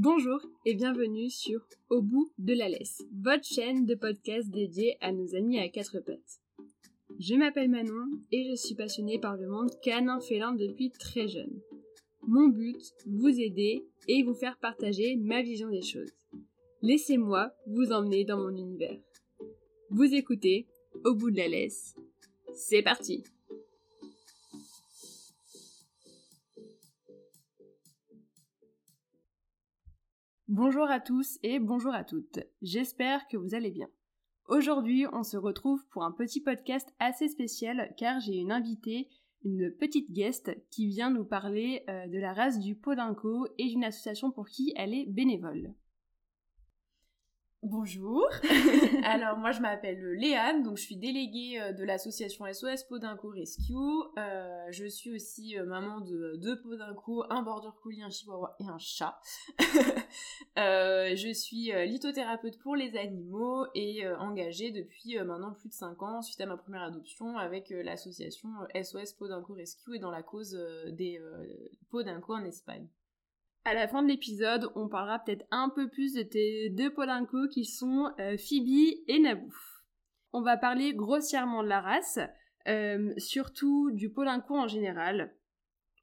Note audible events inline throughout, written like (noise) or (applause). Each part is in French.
Bonjour et bienvenue sur Au bout de la laisse, votre chaîne de podcast dédiée à nos amis à quatre pattes. Je m'appelle Manon et je suis passionnée par le monde canin félin depuis très jeune. Mon but, vous aider et vous faire partager ma vision des choses. Laissez-moi vous emmener dans mon univers. Vous écoutez Au bout de la laisse. C'est parti Bonjour à tous et bonjour à toutes. J'espère que vous allez bien. Aujourd'hui, on se retrouve pour un petit podcast assez spécial car j'ai une invitée, une petite guest qui vient nous parler euh, de la race du Podinco et d'une association pour qui elle est bénévole. Bonjour. (laughs) Alors moi je m'appelle Léane, donc je suis déléguée euh, de l'association SOS Podinco Rescue. Euh, je suis aussi euh, maman de deux Podinco, un border collie, un chihuahua et un chat. (laughs) je suis lithothérapeute pour les animaux et engagée depuis maintenant plus de 5 ans suite à ma première adoption avec l'association SOS Podinco Rescue et dans la cause des Podinco en Espagne. À la fin de l'épisode, on parlera peut-être un peu plus de tes deux Polinco qui sont euh, Phoebe et Nabouf. On va parler grossièrement de la race, euh, surtout du Polinco en général.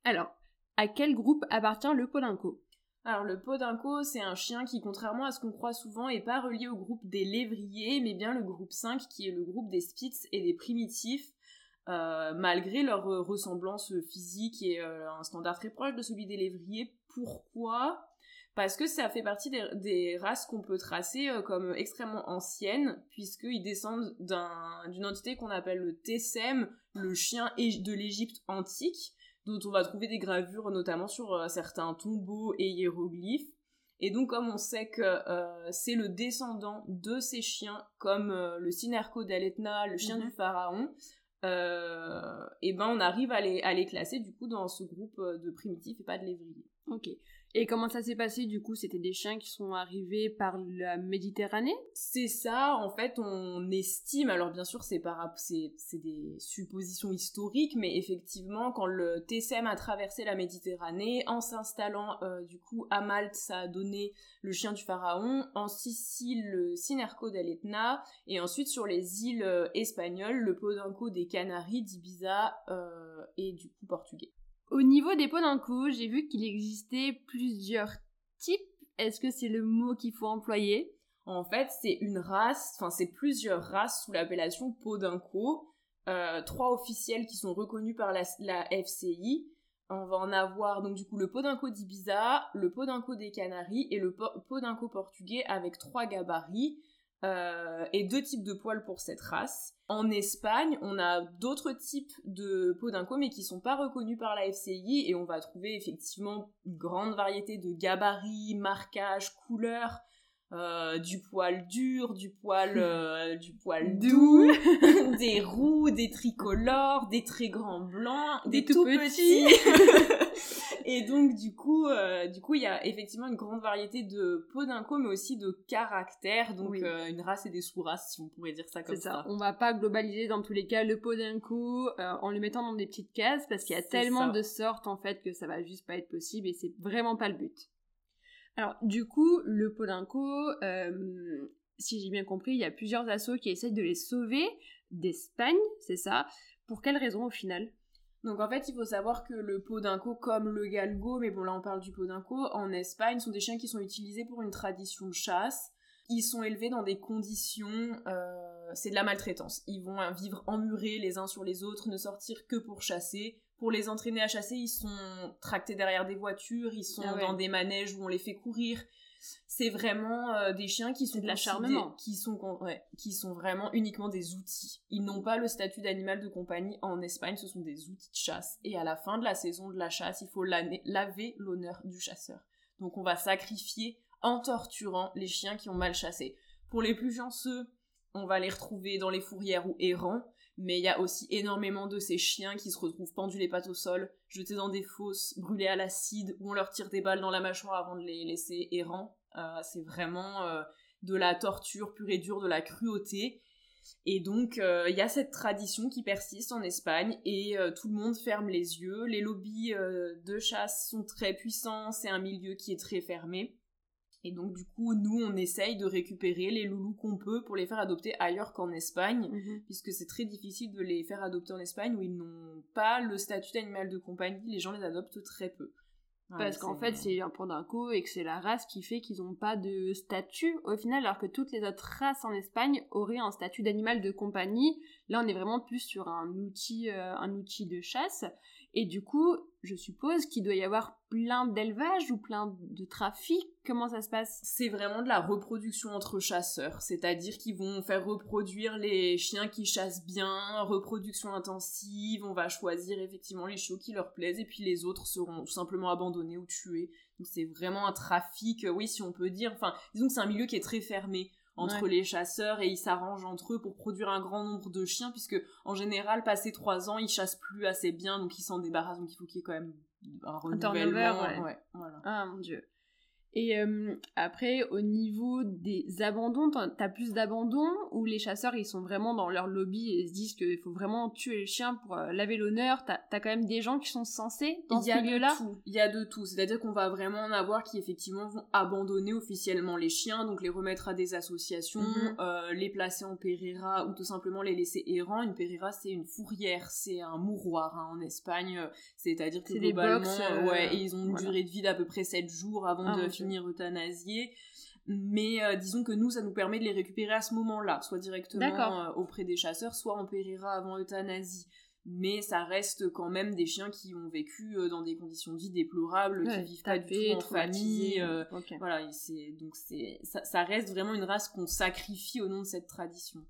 Alors, à quel groupe appartient le Polinco alors le Podinco, c'est un chien qui, contrairement à ce qu'on croit souvent, est pas relié au groupe des lévriers, mais bien le groupe 5 qui est le groupe des Spitz et des primitifs, euh, malgré leur ressemblance physique et un standard très proche de celui des lévriers, pourquoi? Parce que ça fait partie des, races qu'on peut tracer euh, comme extrêmement anciennes, puisqu'ils descendent d'une entité qu'on appelle le Tessem, le chien de l'Égypte antique, dont on va trouver des gravures notamment sur euh, certains tombeaux et hiéroglyphes. Et donc, comme on sait que euh, c'est le descendant de ces chiens, comme le Sinerco d'Aletna, le chien du mhm. pharaon, et ben on arrive à les, à les classer du coup dans ce groupe de primitifs et pas de lévriers. Ok. Et comment ça s'est passé du coup? C'était des chiens qui sont arrivés par la Méditerranée? C'est ça, en fait, on estime, alors bien sûr c'est des suppositions historiques, mais effectivement quand le TSM a traversé la Méditerranée, en s'installant euh, du coup à Malte, ça a donné le chien du pharaon, en Sicile le Sinerco d'Aletna, et ensuite sur les îles euh, espagnoles, le Podenco des Canaries, d'Ibiza euh, et du coup portugais. Au niveau des Podenco, j'ai vu qu'il existait plusieurs types. Est-ce que c'est le mot qu'il faut employer? En fait, c'est une race, enfin c'est plusieurs races sous l'appellation Podenco. Euh, trois officiels qui sont reconnus par la, FCI. On va en avoir donc du coup le Podenco d'Ibiza, le Podenco des Canaries et le Podenco portugais avec trois gabarits. Euh, et deux types de poils pour cette race. En Espagne, on a d'autres types de podinco, mais qui sont pas reconnus par la FCI, et on va trouver effectivement une grande variété de gabarits, marquages, couleurs, euh, du poil dur, du poil, (laughs) euh, du poil doux, (laughs) des roux, des tricolores, des très grands blancs, des, tout, petits. (laughs) Et donc du coup, euh, du coup, il y a effectivement une grande variété de podinco, mais aussi de caractères, donc euh, une race et des sous-races, si on pourrait dire ça comme ça. ça. On va pas globaliser dans tous les cas le podinco euh, en le mettant dans des petites cases, parce qu'il y a tellement de sortes en fait que ça va juste pas être possible et c'est vraiment pas le but. Alors du coup, le podinco, si j'ai bien compris, il y a plusieurs assos qui essayent de les sauver d'Espagne, c'est ça? Pour quelle raison au final? Donc en fait, il faut savoir que le podinco, comme le galgo, mais bon là on parle du podinco, en Espagne, sont des chiens qui sont utilisés pour une tradition de chasse. Ils sont élevés dans des conditions, euh, c'est de la maltraitance. Ils vont vivre emmurés les uns sur les autres, ne sortir que pour chasser. Pour les entraîner à chasser, ils sont tractés derrière des voitures, ils sont ah dans des manèges où on les fait courir. C'est vraiment euh, des chiens qui sont de l'acharnement. qui sont qui sont vraiment uniquement des outils. Ils n'ont pas le statut d'animal de compagnie en Espagne ce sont des outils de chasse. Et à la fin de la saison de la chasse il faut laver l'honneur du chasseur. Donc on va sacrifier en torturant les chiens qui ont mal chassé. Pour les plus chanceux on va les retrouver dans les fourrières ou errants mais il y a aussi énormément de ces chiens qui se retrouvent pendus les pattes au sol, jetés dans des fosses, brûlés à l'acide, où on leur tire des balles dans la mâchoire avant de les laisser errants. Euh, c'est vraiment euh, de la torture pure et dure, de la cruauté. Et donc, euh, il y a cette tradition qui persiste en Espagne et tout le monde ferme les yeux. Les lobbies de chasse sont très puissants, c'est un milieu qui est très fermé. Et donc, du coup, nous, on essaye de récupérer les loulous qu'on peut pour les faire adopter ailleurs qu'en Espagne, Mhm. puisque c'est très difficile de les faire adopter en Espagne où ils n'ont pas le statut d'animal de compagnie, les gens les adoptent très peu. Parce qu'en fait, c'est un podinco et que c'est la race qui fait qu'ils n'ont pas de statut au final, alors que toutes les autres races en Espagne auraient un statut d'animal de compagnie. Là, on est vraiment plus sur un outil, euh, un outil de chasse. Et du coup, je suppose qu'il doit y avoir plein d'élevage ou plein de trafic. Comment ça se passe? C'est vraiment de la reproduction entre chasseurs, c'est-à-dire qu'ils vont faire reproduire les chiens qui chassent bien, reproduction intensive, on va choisir effectivement les chiots qui leur plaisent et puis les autres seront tout simplement abandonnés ou tués. Donc c'est vraiment un trafic, euh, oui si on peut dire, enfin disons que c'est un milieu qui est très fermé entre Ouais. les chasseurs et ils s'arrangent entre eux pour produire un grand nombre de chiens puisque en général passé trois ans ils chassent plus assez bien donc ils s'en débarrassent donc il faut qu'il y ait quand même un turnover, renouvellement. ouais. ouais, voilà. Ah mon dieu. Et euh, après, au niveau des abandons, t'as plus d'abandons ou les chasseurs ils sont vraiment dans leur lobby et se disent qu'il faut vraiment tuer le chien pour euh, laver l'honneur? T'as t'as quand même des gens qui sont censés dans il y ce a milieu-là? de tout. Il y a de tout. C'est-à-dire qu'on va vraiment en avoir qui effectivement vont abandonner officiellement les chiens, donc les remettre à des associations, Mhm. euh, les placer en périra ou tout simplement les laisser errants. Une périra c'est une fourrière, c'est un mouroir hein, en Espagne. C'est-à-dire que C'est des globalement, box, ouais, et ils ont une voilà. durée de vie d'à peu près 7 jours avant Ah, de mon Dieu. finir euthanasiés. Mais euh, disons que nous, ça nous permet de les récupérer à ce moment-là, soit directement euh, auprès des chasseurs, soit en périra avant euthanasie mais ça reste quand même des chiens qui ont vécu euh, dans des conditions de vie déplorables, Ouais, qui vivent pas du tapés, tout en famille. voilà, et c'est donc c'est ça, ça reste vraiment une race qu'on sacrifie au nom de cette tradition.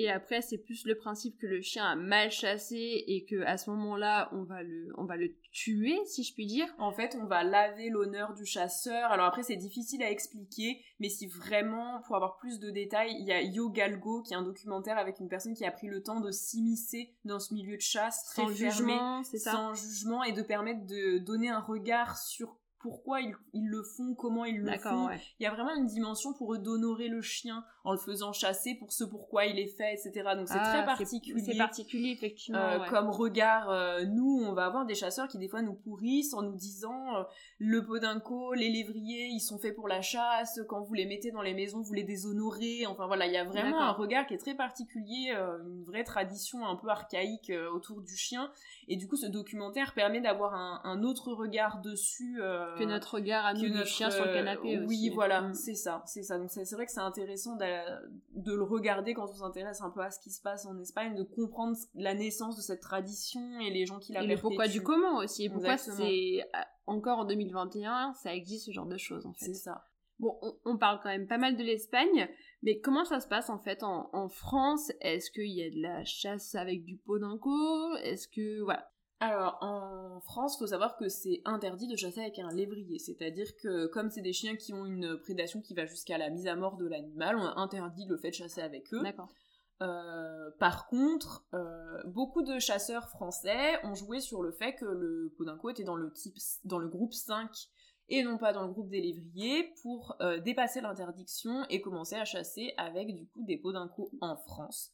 Et après, c'est plus le principe que le chien a mal chassé et que à ce moment-là, on va le, on va le tuer, si je puis dire. En fait, on va laver l'honneur du chasseur. Alors après, c'est difficile à expliquer, mais si vraiment, pour avoir plus de détails, il y a Yo Galgo, qui est un documentaire avec une personne qui a pris le temps de s'immiscer dans ce milieu de chasse très Sans fermé, jugement, c'est ça? sans jugement, et de permettre de donner un regard sur pourquoi ils, ils le font, comment ils le font. ouais. Il y a vraiment une dimension pour eux d'honorer le chien en le faisant chasser pour ce pourquoi il est fait, etc. Donc c'est Ah, très particulier. C'est particulier, effectivement. Euh, ouais. Comme regard, euh, nous, on va avoir des chasseurs qui des fois nous pourrissent en nous disant euh, le podinco, les lévriers, ils sont faits pour la chasse. Quand vous les mettez dans les maisons, vous les déshonorez. Enfin voilà, il y a vraiment un regard qui est très particulier, une vraie tradition un peu archaïque autour du chien. Et du coup, ce documentaire permet d'avoir un, un autre regard dessus euh, Que notre regard à nous, notre, chien sur le euh, canapé aussi. Oui, voilà, Mm. c'est ça, c'est ça. Donc c'est vrai que c'est intéressant de le regarder quand on s'intéresse un peu à ce qui se passe en Espagne, de comprendre la naissance de cette tradition et les gens qui la Et le pourquoi du comment aussi. Et pourquoi c'est euh, encore en 2021, ça existe ce genre de choses en fait. C'est ça. Bon, on, on parle quand même pas mal de l'Espagne, mais comment ça se passe en fait en, en France? Est-ce qu'il y a de la chasse avec du podinco Est-ce que voilà Alors, en France, faut savoir que c'est interdit de chasser avec un lévrier. C'est-à-dire que, comme c'est des chiens qui ont une prédation qui va jusqu'à la mise à mort de l'animal, on a interdit le fait de chasser avec eux. D'accord. Euh, par contre, euh, beaucoup de chasseurs français ont joué sur le fait que le podinco était dans le, type, dans le groupe 5 et non pas dans le groupe des lévriers pour euh, dépasser l'interdiction et commencer à chasser avec du coup des podinco en France.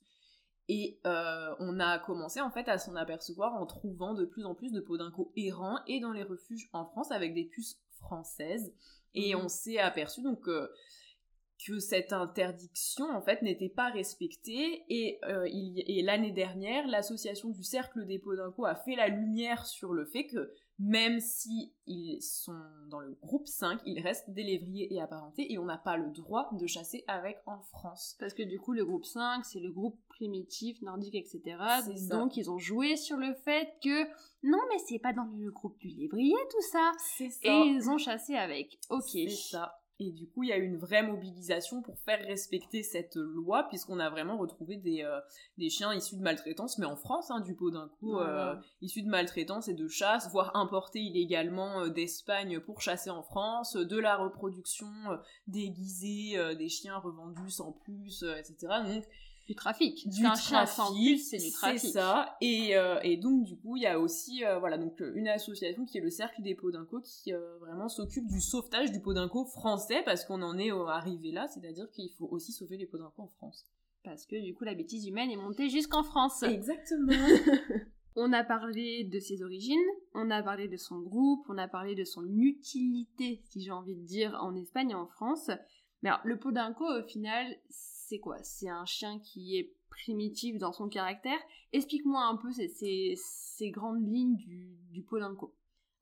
Et euh, on a commencé en fait à s'en apercevoir en trouvant de plus en plus de podinco errants et dans les refuges en France avec des puces françaises. Et Mhm. on s'est aperçu donc euh, que cette interdiction en fait n'était pas respectée et, euh, il y- et l'année dernière l'association du cercle des podinco a fait la lumière sur le fait que même si ils sont dans le groupe 5 ils restent des lévriers et apparentés et on n'a pas le droit de chasser avec en France Parce que du coup, le groupe 5, c'est le groupe primitif, nordique, etc. Donc, ils ont joué sur le fait que non, mais c'est pas dans le groupe du lévrier tout ça. c'est ça Et ils ont chassé avec. Ok. C'est ça. Et du coup, il y a eu une vraie mobilisation pour faire respecter cette loi, puisqu'on a vraiment retrouvé des, euh, des chiens issus de maltraitance, mais en France, hein, du pot d'un coup, euh, Ouais. issus de maltraitance et de chasse, voire importés illégalement euh, d'Espagne pour chasser en France, de la reproduction déguisée, des chiens revendus sans plus, etc. Donc, Du trafic. du sans trafic, c'est du trafic. C'est ça. Et, euh, et donc du coup, il y a aussi euh, voilà donc euh, une association qui est le Cercle des Podinco qui euh, vraiment s'occupe du sauvetage du Podinco français parce qu'on en est arrivé là, c'est-à-dire qu'il faut aussi sauver les Podinco en France. Parce que du coup, la bêtise humaine est montée jusqu'en France. Exactement. (laughs) On a parlé de ses origines, on a parlé de son groupe, on a parlé de son utilité, si j'ai envie de dire, en Espagne et en France. Mais alors, le Podenco, au final, c'est quoi? C'est un chien qui est primitif dans son caractère? Explique-moi un peu ces, grandes lignes du, du.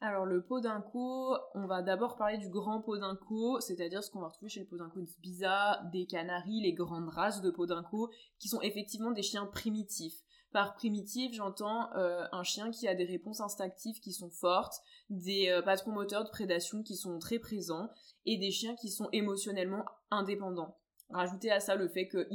Alors le Podenco, on va d'abord parler du grand Podenco, c'est-à-dire ce qu'on va retrouver chez le Podenco d'Ibiza, des Canaries, les grandes races de Podenco, qui sont effectivement des chiens primitifs. Par primitif, j'entends euh, un chien qui a des réponses instinctives qui sont fortes, des euh, patrons moteurs de prédation qui sont très présents, et des chiens qui sont émotionnellement indépendants. Rajouter à ça le fait que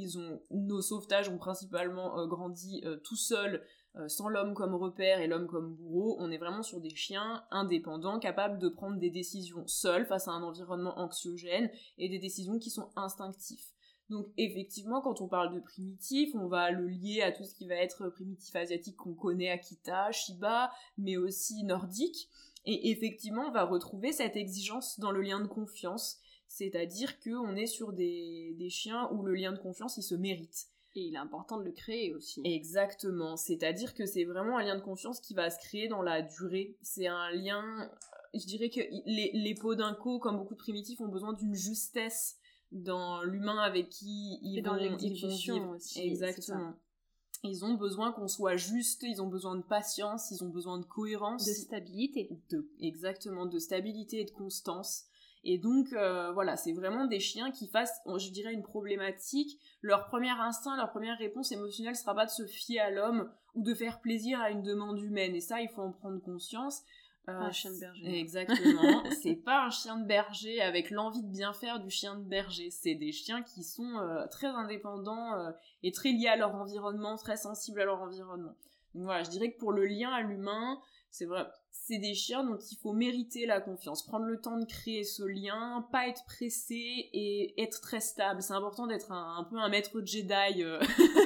nos sauvetages ont principalement euh, grandi tout seuls, sans l'homme comme repère et l'homme comme bourreau. On est vraiment sur des chiens indépendants, capables de prendre des décisions seuls face à un environnement anxiogène et des décisions qui sont instinctives. Donc effectivement, quand on parle de primitif, on va le lier à tout ce qui va être primitif asiatique qu'on connaît, Akita, Shiba, mais aussi nordique. Et effectivement, on va retrouver cette exigence dans le lien de confiance, c'est-à-dire qu'on est sur des, des chiens où le lien de confiance, il se mérite. Et il est important de le créer aussi. Exactement, c'est-à-dire que c'est vraiment un lien de confiance qui va se créer dans la durée. C'est un lien, je dirais que les, les pots d'inco, comme beaucoup de primitifs, ont besoin d'une justesse dans l'humain avec qui ils vont, vivre. Aussi, Exactement. Ils ont besoin qu'on soit juste, ils ont besoin de patience, ils ont besoin de cohérence. De stabilité. De, exactement, de stabilité et de constance. Et donc, euh, voilà, c'est vraiment des chiens qui fassent, je dirais, une problématique. Leur premier instinct, leur première réponse émotionnelle sera pas de se fier à l'homme ou de faire plaisir à une demande humaine. Et ça, il faut en prendre conscience un chien de berger. Exactement. (laughs) c'est pas un chien de berger avec l'envie de bien faire du chien de berger. C'est des chiens qui sont euh, très indépendants euh, et très liés à leur environnement, très sensibles à leur environnement. Donc voilà, je dirais que pour le lien à l'humain, c'est vrai, c'est des chiens dont il faut mériter la confiance, prendre le temps de créer ce lien, pas être pressé et être très stable. C'est important d'être un, peu un maître Jedi euh,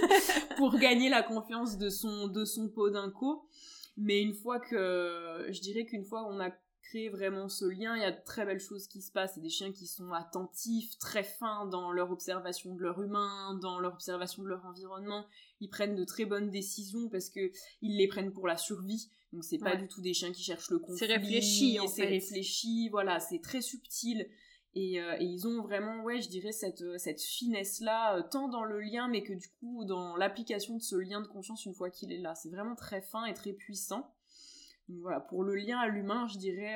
(laughs) pour gagner la confiance de son de son podinco. Mais une fois que, je dirais qu'une fois on a créé vraiment ce lien, il y a de très belles choses qui se passent. C'est des chiens qui sont attentifs, très fins dans leur observation de leur humain, dans leur observation de leur environnement. Ils prennent de très bonnes décisions parce que ils les prennent pour la survie. Donc c'est pas du tout des chiens qui cherchent le conflit. C'est réfléchi en C'est réfléchi, voilà, c'est très subtil. Euh, et, ils ont vraiment, ouais, je dirais, cette, euh, cette finesse-là, euh, tant dans le lien, mais que du coup, dans l'application de ce lien de confiance une fois qu'il est là. C'est vraiment très fin et très puissant. Donc voilà, pour le lien à l'humain, je dirais,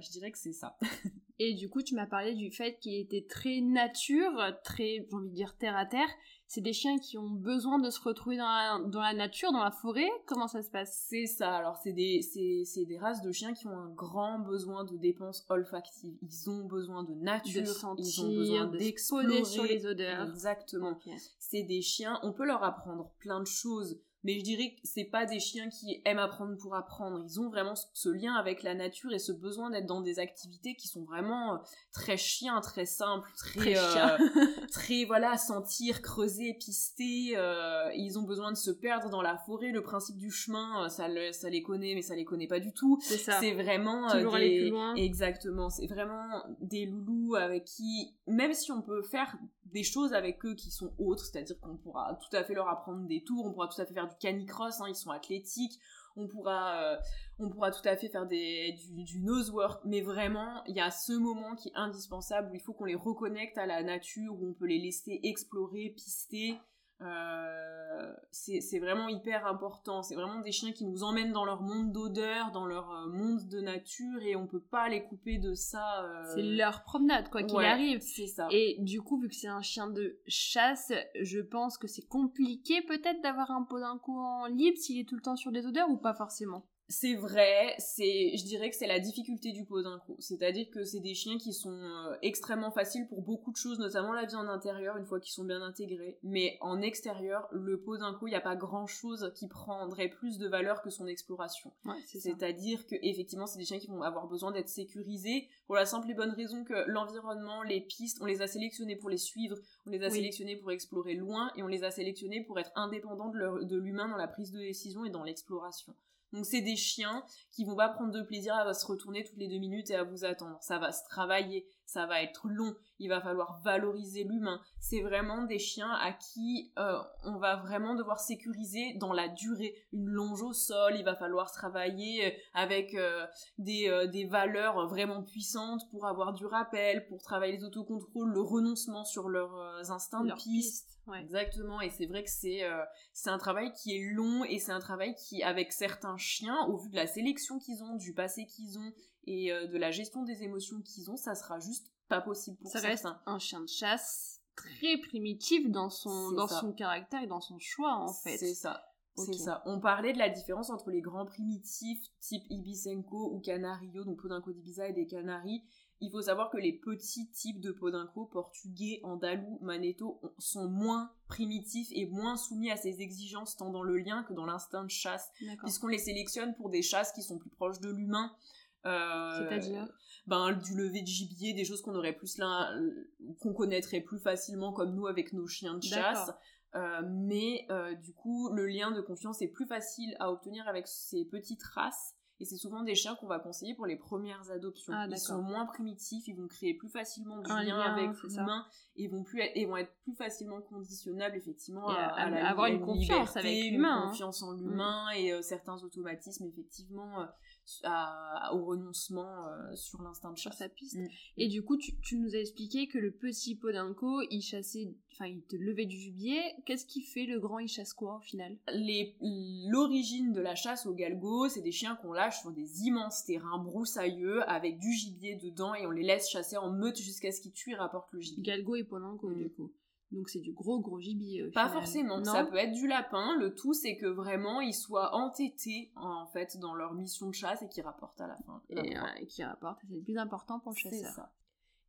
je dirais que c'est ça. (laughs) et du coup, tu m'as parlé du fait qu'il était très nature, très, j'ai envie de dire, terre à terre c'est des chiens qui ont besoin de se retrouver dans la, dans la nature, dans la forêt Comment ça se passe? C'est ça, alors c'est des, c'est, des races de chiens qui ont un grand besoin de dépenses olfactives. Ils ont besoin de nature, de sentir, ils ont besoin d'explorer. sur les odeurs. Exactement. C'est des chiens, on peut leur apprendre plein de choses mais je dirais que c'est pas des chiens qui aiment apprendre pour apprendre. Ils ont vraiment ce lien avec la nature et ce besoin d'être dans des activités qui sont vraiment euh, très chiens, très simples, très très, euh, (laughs) très voilà, sentir, creuser, pister. Euh, ils ont besoin de se perdre dans la forêt. Le principe du chemin, ça, ça les connaît, mais ça les connaît pas du tout. C'est ça. C'est vraiment toujours des... aller plus loin. Exactement. C'est vraiment des loulous avec qui, même si on peut faire des choses avec eux qui sont autres, c'est-à-dire qu'on pourra tout à fait leur apprendre des tours, on pourra tout à fait faire du canicross, hein, ils sont athlétiques, on pourra, euh, on pourra tout à fait faire du, du nose work, mais vraiment, il y a ce moment qui est indispensable où il faut qu'on les reconnecte à la nature, où on peut les laisser explorer, pister, euh, c'est vraiment hyper important. C'est vraiment des chiens qui nous emmènent dans leur monde d'odeur, dans leur euh, monde de nature, et on peut pas les couper de ça. Euh. C'est leur promenade, quoi qu'il arrive. C'est ça. Et du coup, vu que c'est un chien de chasse, je pense que c'est compliqué peut-être d'avoir un pot d'un coup en libre s'il est tout le temps sur des odeurs ou pas forcément? C'est vrai, c'est, je dirais que c'est la difficulté du pot d'un coup. C'est-à-dire que c'est des chiens qui sont euh, extrêmement faciles pour beaucoup de choses, notamment la vie en intérieur, une fois qu'ils sont bien intégrés. Mais en extérieur, le pot d'un coup, il n'y a pas grand-chose qui prendrait plus de valeur que son exploration. C'est-à-dire que effectivement, c'est des chiens qui vont avoir besoin d'être sécurisés pour la simple et bonne raison que l'environnement, les pistes, on les a sélectionnés pour les suivre, on les a sélectionnés pour explorer loin et on les a sélectionnés pour être indépendants de l'humain dans la prise de décision et dans l'exploration. Donc c'est des chiens qui vont pas prendre de plaisir à se retourner toutes les deux minutes et à vous attendre. Ça va se travailler. Ça va être long, il va falloir valoriser l'humain. C'est vraiment des chiens à qui euh, on va vraiment devoir sécuriser dans la durée. Une longe au sol, il va falloir travailler euh, avec euh, des, des, valeurs vraiment puissantes pour avoir du rappel, pour travailler les autocontrôles, le renoncement sur leurs instincts de piste. Exactement, et c'est vrai que c'est c'est un travail qui est long et c'est un travail qui, avec certains chiens, au vu de la sélection qu'ils ont, du passé qu'ils ont et de la gestion des émotions qu'ils ont, ça sera juste pas possible pour ça. Ça reste un chien de chasse très primitif dans son, dans son caractère et dans son choix, en fait. C'est ça. C'est ça. On parlait de la différence entre les grands primitifs type Ibisenko ou Canario, donc Podinco d'Ibiza et des Canaries. Il faut savoir que les petits types de Podinco, portugais, andalou, maneto, sont moins primitifs et moins soumis à ces exigences tant dans le lien que dans l'instinct de chasse, puisqu'on les sélectionne pour des chasses qui sont plus proches de l'humain. Euh, C'est-à-dire ben, du lever de gibier, des choses qu'on aurait plus là, qu'on connaîtrait plus facilement comme nous avec nos chiens de chasse. Euh, mais euh, du coup, le lien de confiance est plus facile à obtenir avec ces petites races. Et c'est souvent des chiens qu'on va conseiller pour les premières adoptions. Ah, ils sont moins primitifs, ils vont créer plus facilement du lien, avec l'humain et vont plus et vont être plus facilement conditionnables effectivement à, avoir une confiance avec l'humain, une confiance en l'humain et euh, certains automatismes effectivement au renoncement euh, sur l'instinct de chasse. sa piste. Mm. Et du coup, tu, nous as expliqué que le petit Podinco, il chassait, enfin, il te levait du gibier. Qu'est-ce qui fait le grand, il chasse quoi au final? L'origine de la chasse au galgo, c'est des chiens qu'on lâche sur des immenses terrains broussailleux avec du gibier dedans et on les laisse chasser en meute jusqu'à ce qu'ils tuent et rapportent le gibier. Galgo et Podinco, du mm. coup. Donc c'est du gros gros gibier. Pas forcément, ça peut être du lapin. Le tout c'est que vraiment ils soient entêtés en fait dans leur mission de chasse et qu'ils rapportent à la fin. Et, qui rapportent, c'est le plus important pour le chasseur. Ça.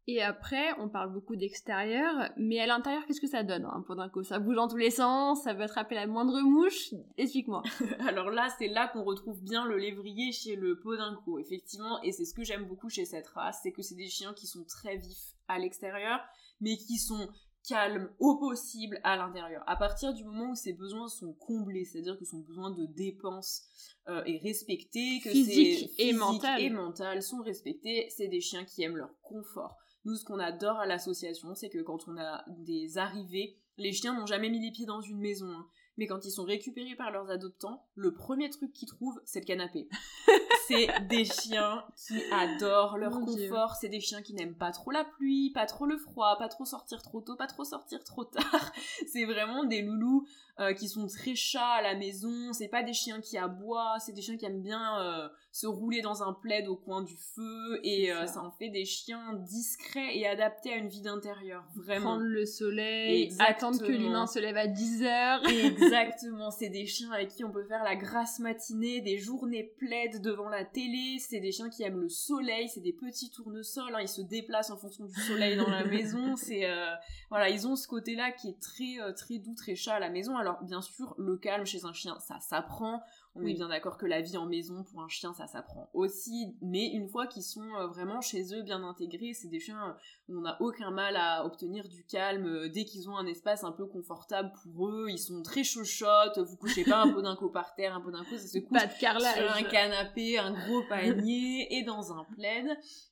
Et après, on parle beaucoup d'extérieur, mais à l'intérieur, qu'est-ce que ça donne un podinco Ça bouge dans tous les sens, ça veut attraper la moindre mouche? Explique-moi. (laughs) Alors là, c'est là qu'on retrouve bien le lévrier chez le podinco, effectivement, et c'est ce que j'aime beaucoup chez cette race, c'est que c'est des chiens qui sont très vifs à l'extérieur, mais qui sont calme au possible à l'intérieur. À partir du moment où ses besoins sont comblés, c'est-à-dire que son besoin de dépense euh, est respecté, que physique et mental. et mental sont respectés, c'est des chiens qui aiment leur confort. Nous, ce qu'on adore à l'association, c'est que quand on a des arrivées, les chiens n'ont jamais mis les pieds dans une maison. Hein mais quand ils sont récupérés par leurs adoptants, le premier truc qu'ils trouvent, c'est le canapé. (laughs) c'est des chiens qui adorent leur confort, c'est des chiens qui n'aiment pas trop la pluie, pas trop le froid, pas trop sortir trop tôt, pas trop sortir trop tard. (laughs) c'est vraiment des loulous euh, qui sont très chats à la maison, c'est pas des chiens qui aboient, c'est des chiens qui aiment bien euh, se rouler dans un plaid au coin du feu et euh, ça. en fait des chiens discrets et adaptés à une vie d'intérieur vraiment. Prendre le soleil attendre que l'humain se lève à 10 heures. Exactement. C'est des chiens avec qui on peut faire la grasse matinée des journées plaid devant la télé c'est des chiens qui aiment le soleil c'est des petits tournesols hein, ils se déplacent en fonction du soleil dans la (laughs) maison c'est euh, voilà ils ont ce côté là qui est très euh, très doux très chat à la maison. Alors bien sûr le calme chez un chien ça s'apprend on est bien d'accord que la vie en maison pour un chien, ça s'apprend aussi, mais une fois qu'ils sont euh, vraiment chez eux, bien intégrés, c'est des chiens où on n'a aucun mal à obtenir du calme euh, dès qu'ils ont un espace un peu confortable pour eux. Ils sont très chauchottes, vous couchez pas un (laughs) peu d'un coup par terre, un peu d'un coup, ça se couche pas de carrelage. sur un canapé, un gros panier et dans un plaid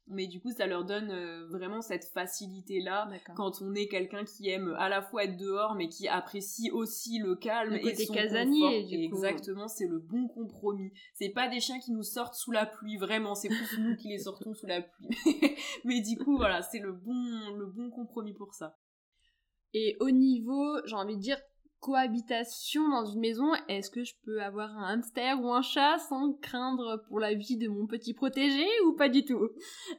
mais du coup ça leur donne euh, vraiment cette facilité là quand on est quelqu'un qui aime à la fois être dehors mais qui apprécie aussi le calme et son casanier du exactement c'est le bon compromis. C'est pas des chiens qui nous sortent sous la pluie vraiment c'est plus nous qui les (laughs) sortons sous la pluie. (laughs) Mais du coup voilà c'est le bon le bon compromis pour ça. Et au niveau j'ai envie de dire cohabitation dans une maison, est-ce que je peux avoir un hamster ou un chat sans craindre pour la vie de mon petit protégé ou pas du tout?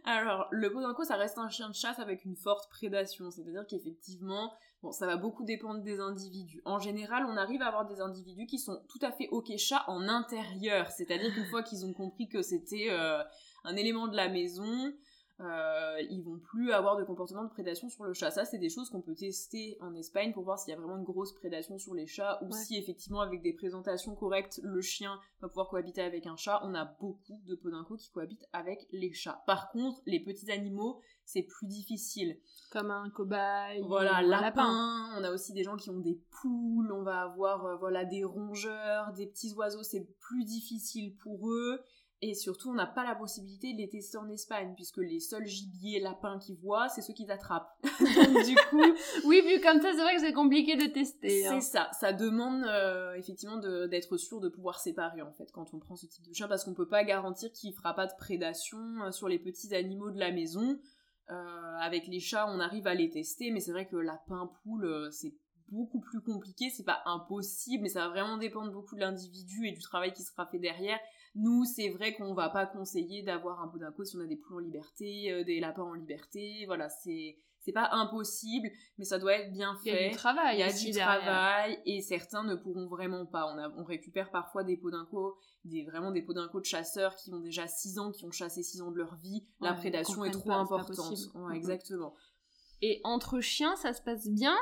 Alors, le Podenco, ça reste un chien de chasse avec une forte prédation, c'est-à-dire qu'effectivement, ça va beaucoup dépendre des individus. En général, on arrive à avoir des individus qui sont tout à fait ok chat en intérieur, c'est-à-dire qu'une fois qu'ils ont compris que c'était euh, un élément de la maison, euh, ils vont plus avoir de comportement de prédation sur le chat. Ça, c'est des choses qu'on peut tester en Espagne pour voir s'il y a vraiment une grosse prédation sur les chats ou si effectivement avec des présentations correctes, le chien va pouvoir cohabiter avec un chat. On a beaucoup de podinco qui cohabitent avec les chats. Par contre, les petits animaux, c'est plus difficile. Comme un cobaye. Voilà, lapin. lapin. On a aussi des gens qui ont des poules. On va avoir euh, voilà des rongeurs, des petits oiseaux. C'est plus difficile pour eux. Et surtout, on n'a pas la possibilité de les tester en Espagne, puisque les seuls gibiers lapins qu'ils voient, c'est ceux qu'ils attrapent. (laughs) Donc, du coup. oui, vu comme ça, c'est vrai que c'est compliqué de tester. Hein. C'est ça. Ça demande euh, effectivement d'être sûr de pouvoir séparer, en fait, quand on prend ce type de chien, parce qu'on peut pas garantir qu'il fera pas de prédation euh, sur les petits animaux de la maison. Euh, avec les chats, on arrive à les tester, mais c'est vrai que lapin, poule, c'est beaucoup plus compliqué, c'est pas impossible, mais ça va vraiment dépendre beaucoup de l'individu et du travail qui sera fait derrière. Nous, c'est vrai qu'on va pas conseiller d'avoir un d'un si on a des poules en liberté, euh, des lapins en liberté, voilà, c'est c'est pas impossible, mais ça doit être bien fait. Il y a du travail, il y a du travail, et certains ne pourront vraiment pas. On, on récupère parfois des pots d'inco, des, vraiment des pots d'inco de chasseurs qui ont déjà 6 ans, qui ont chassé 6 ans de leur vie. La prédation est trop importante. Exactement. Et entre chiens, ça se passe bien?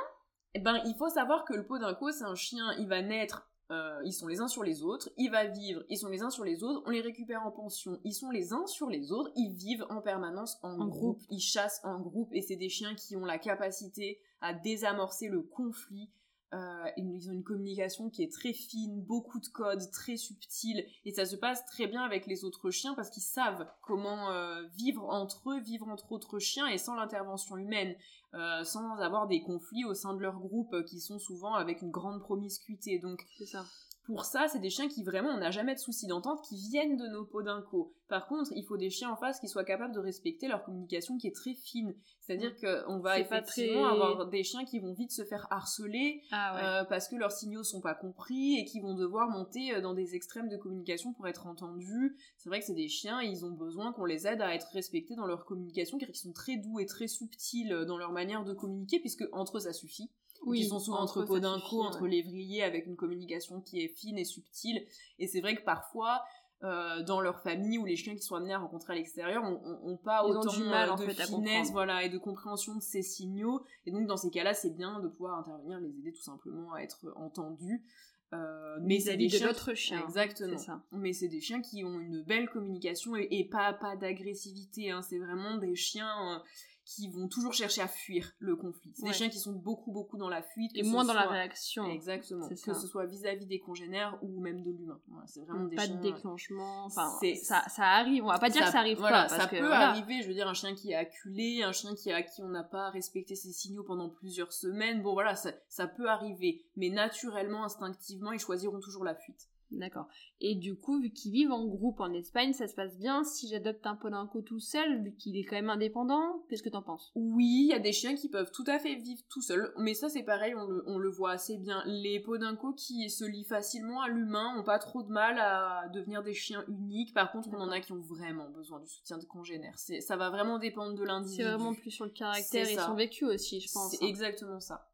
Eh ben, il faut savoir que le pot d'inco, c'est un chien, il va naître euh, ils sont les uns sur les autres, il va vivre, ils sont les uns sur les autres, on les récupère en pension, ils sont les uns sur les autres, ils vivent en permanence en, groupe, ils chassent en groupe, et c'est des chiens qui ont la capacité à désamorcer le conflit, euh, ils ont une communication qui est très fine, beaucoup de codes, très subtils, et ça se passe très bien avec les autres chiens parce qu'ils savent comment euh, vivre entre eux, vivre entre autres chiens et sans l'intervention humaine, euh, sans avoir des conflits au sein de leur groupe qui sont souvent avec une grande promiscuité. Donc, c'est ça. Pour ça, c'est des chiens qui vraiment, on n'a jamais de soucis d'entente, qui viennent de nos pots d'inco. Par contre, il faut des chiens en face qui soient capables de respecter leur communication qui est très fine. C'est-à-dire qu'on va effectivement avoir des chiens qui vont vite se faire harceler ah euh, parce que leurs signaux sont pas compris et qui vont devoir monter euh, dans des extrêmes de communication pour être entendus. C'est vrai que c'est des chiens, ils ont besoin qu'on les aide à être respectés dans leur communication car ils sont très doux et très subtils euh, dans leur manière de communiquer puisque entre eux ça suffit. Oui, ils sont souvent entre, pots d'inco, entre lévriers, avec une communication qui est fine et subtile. Et c'est vrai que parfois, euh, dans leur famille ou les chiens qui sont amenés à rencontrer à l'extérieur ont, pas autant du mal, en de finesse voilà, et de compréhension de ces signaux. Et donc dans ces cas-là, c'est bien de pouvoir intervenir, les aider tout simplement à être entendus. Euh, mais c'est des de l'autre chien. Exactement. Ça. Mais c'est des chiens qui ont une belle communication et, pas, pas d'agressivité. Hein. C'est vraiment des chiens. Euh, qui vont toujours chercher à fuir le conflit. C'est des chiens qui sont beaucoup, beaucoup dans la fuite. Et moins dans la réaction. Exactement. Que ce soit vis-à-vis des congénères ou même de l'humain. c'est vraiment des pas de déclenchement. Enfin, ça, ça arrive. On va pas dire que ça arrive pas. ça peut arriver. Je veux dire, un chien qui est acculé, un chien qui, à qui on n'a pas respecté ses signaux pendant plusieurs semaines. Bon, voilà, ça, ça peut arriver. Mais naturellement, instinctivement, ils choisiront toujours la fuite. D'accord. Et du coup, vu qu'ils vivent en groupe en Espagne, ça se passe bien. Si j'adopte un polinco tout seul, vu qu'il est quand même indépendant, qu'est-ce que t'en penses? Oui, il y a des chiens qui peuvent tout à fait vivre tout seuls. Mais ça, c'est pareil, on le, voit assez bien. Les podinco qui se lient facilement à l'humain ont pas trop de mal à devenir des chiens uniques. Par contre, on en a qui ont vraiment besoin du soutien de congénères. Ça va vraiment dépendre de l'individu. C'est vraiment plus sur le caractère et son vécu aussi, je pense. C'est hein. exactement ça.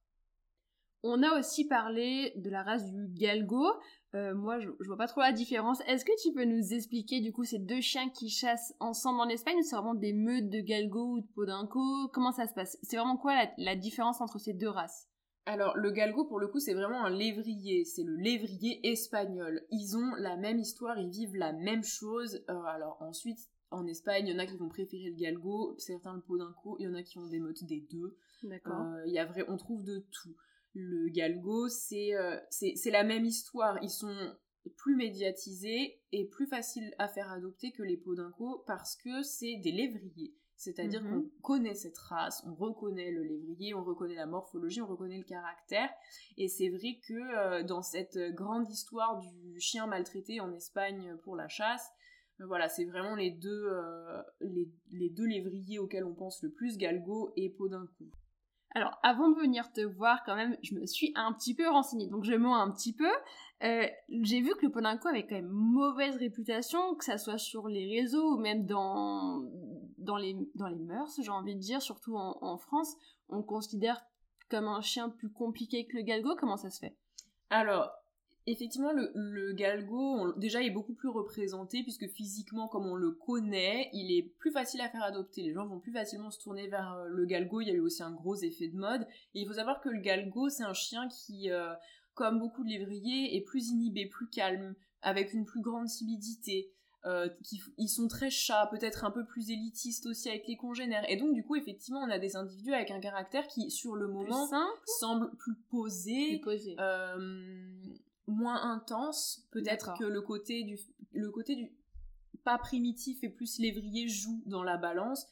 On a aussi parlé de la race du galgo. Euh, moi, je, vois pas trop la différence. Est-ce que tu peux nous expliquer, du coup, ces deux chiens qui chassent ensemble en Espagne ou c'est vraiment des meutes de galgo ou de podinco Comment ça se passe? C'est vraiment quoi la, différence entre ces deux races? Alors, le galgo, pour le coup, c'est vraiment un lévrier. C'est le lévrier espagnol. Ils ont la même histoire, ils vivent la même chose. Euh, alors, ensuite, en Espagne, il y en a qui vont préférer le galgo, certains le podinco, il y en a qui ont des meutes des deux. D'accord. Euh, il y a vrai, on trouve de tout le galgo, euh, c'est la même histoire. Ils sont plus médiatisés et plus faciles à faire adopter que les podinco parce que c'est des lévriers. C'est-à-dire mhm. qu'on connaît cette race, on reconnaît le lévrier, on reconnaît la morphologie, on reconnaît le caractère. Et c'est vrai que euh, dans cette grande histoire du chien maltraité en Espagne pour la chasse, euh, voilà, c'est vraiment les deux, les, les, deux lévriers auxquels on pense le plus, Galgo et Podinco. Alors, avant de venir te voir, quand même, je me suis un petit peu renseignée. Donc, je mens un petit peu. Euh, j'ai vu que le Polanco avait quand même mauvaise réputation, que ça soit sur les réseaux ou même dans, les, dans mœurs, j'ai envie de dire, surtout en, France. On considère comme un chien plus compliqué que le galgo. Comment ça se fait? Alors, effectivement, le, galgo, déjà, est beaucoup plus représenté, puisque physiquement, comme on le connaît, il est plus facile à faire adopter. Les gens vont plus facilement se tourner vers euh, le galgo. Il y a eu aussi un gros effet de mode. Et il faut savoir que le galgo, c'est un chien qui, euh, comme beaucoup de lévriers, est plus inhibé, plus calme, avec une plus grande timidité. Euh, ils sont très chats, peut-être un peu plus élitistes aussi avec les congénères. Et donc, du coup, effectivement, on a des individus avec un caractère qui, sur le moment, semble plus posé, plus posé moins intense, peut-être que le côté du le côté du pas primitif et plus lévrier joue dans la balance.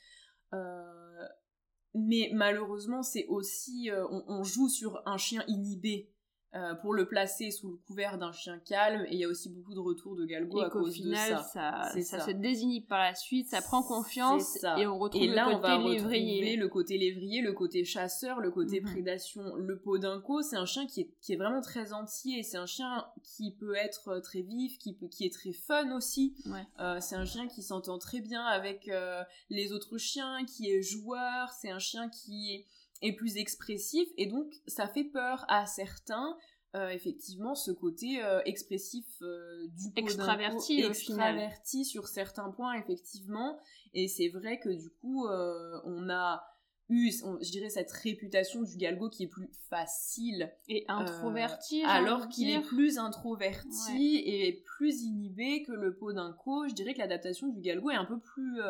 mais malheureusement, c'est aussi, on, joue sur un chien inhibé euh, pour le placer sous le couvert d'un chien calme et il y a aussi beaucoup de retours de galgo à cause final, de ça. ça, ça, se désinhibe par la suite, ça prend confiance et on retrouve et là, le côté on va lévrier. le côté lévrier, le côté chasseur, le côté mhm. prédation. Le podinco, c'est un chien qui est, qui est vraiment très entier, c'est un chien qui peut être très vif, qui, peut, qui est très fun aussi. Euh, c'est un chien qui s'entend très bien avec euh, les autres chiens, qui est joueur, c'est un chien qui est est plus expressif et donc ça fait peur à certains. Euh, effectivement ce côté euh, expressif euh, du extraverti extraverti sur certains points effectivement. Et c'est vrai que du coup on a eu je dirais cette réputation du galgo qui est plus facile et introverti alors qu'il est plus introverti et plus inhibé que le podinco je dirais que l'adaptation du galgo est un peu plus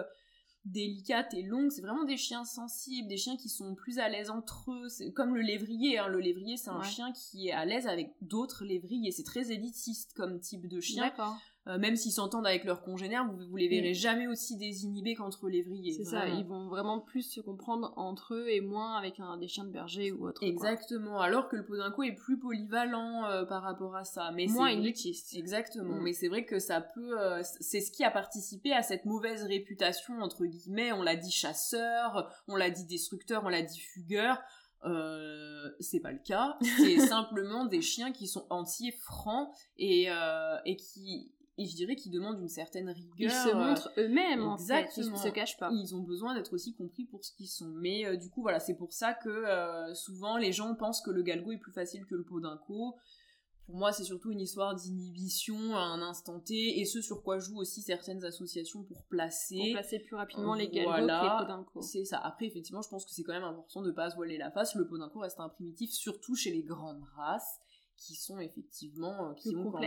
délicates et longues. C'est vraiment des chiens sensibles, des chiens qui sont plus à l'aise entre eux. C'est comme le lévrier. Hein. Le lévrier, c'est un chien qui est à l'aise avec d'autres lévriers. C'est très élitiste comme type de chien. D'accord. Euh, même s'ils s'entendent avec leurs congénères, vous, vous les verrez jamais aussi désinhibés qu'entre lévriers. C'est ça, ils vont vraiment plus se comprendre entre eux et moins avec un, des chiens de berger ou autre. Exactement, alors que le podinco est plus polyvalent euh, par rapport à ça. Mais moins élitiste. Exactement, mm. mais c'est vrai que ça peut... Euh, c'est ce qui a participé à cette mauvaise réputation, entre guillemets. On l'a dit chasseur, on l'a dit destructeur, on l'a dit fugueur. c'est pas le cas. C'est (laughs) simplement des chiens qui sont entiers, francs et, et qui et je dirais qu'ils demandent une certaine rigueur. Ils se montrent eux-mêmes, en fait, ils ne se cachent pas. Ils ont besoin d'être aussi compris pour ce qu'ils sont. Mais euh, du coup, voilà, c'est pour ça que euh, souvent les gens pensent que le galgo est plus facile que le podinco. Pour moi, c'est surtout une histoire d'inhibition à un instant T, et ce sur quoi jouent aussi certaines associations pour placer. Pour placer plus rapidement les galgos que les podinco. C'est ça. Après, effectivement, je pense que c'est quand même important de ne pas se voiler la face. Le podinco reste un primitif, surtout chez les grandes races qui sont effectivement euh, qui ont, quand,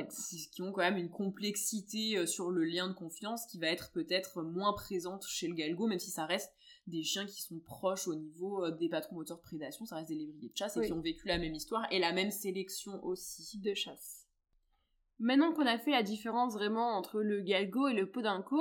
qui, ont, quand même une complexité euh, sur le lien de confiance qui va être peut-être moins présente chez le galgo même si ça reste des chiens qui sont proches au niveau euh, des patrons moteurs de prédation ça reste des lévriers de chasse et qui ont vécu la même histoire et la même sélection aussi. De chasse. Maintenant qu'on a fait la différence vraiment entre le galgo et le podinco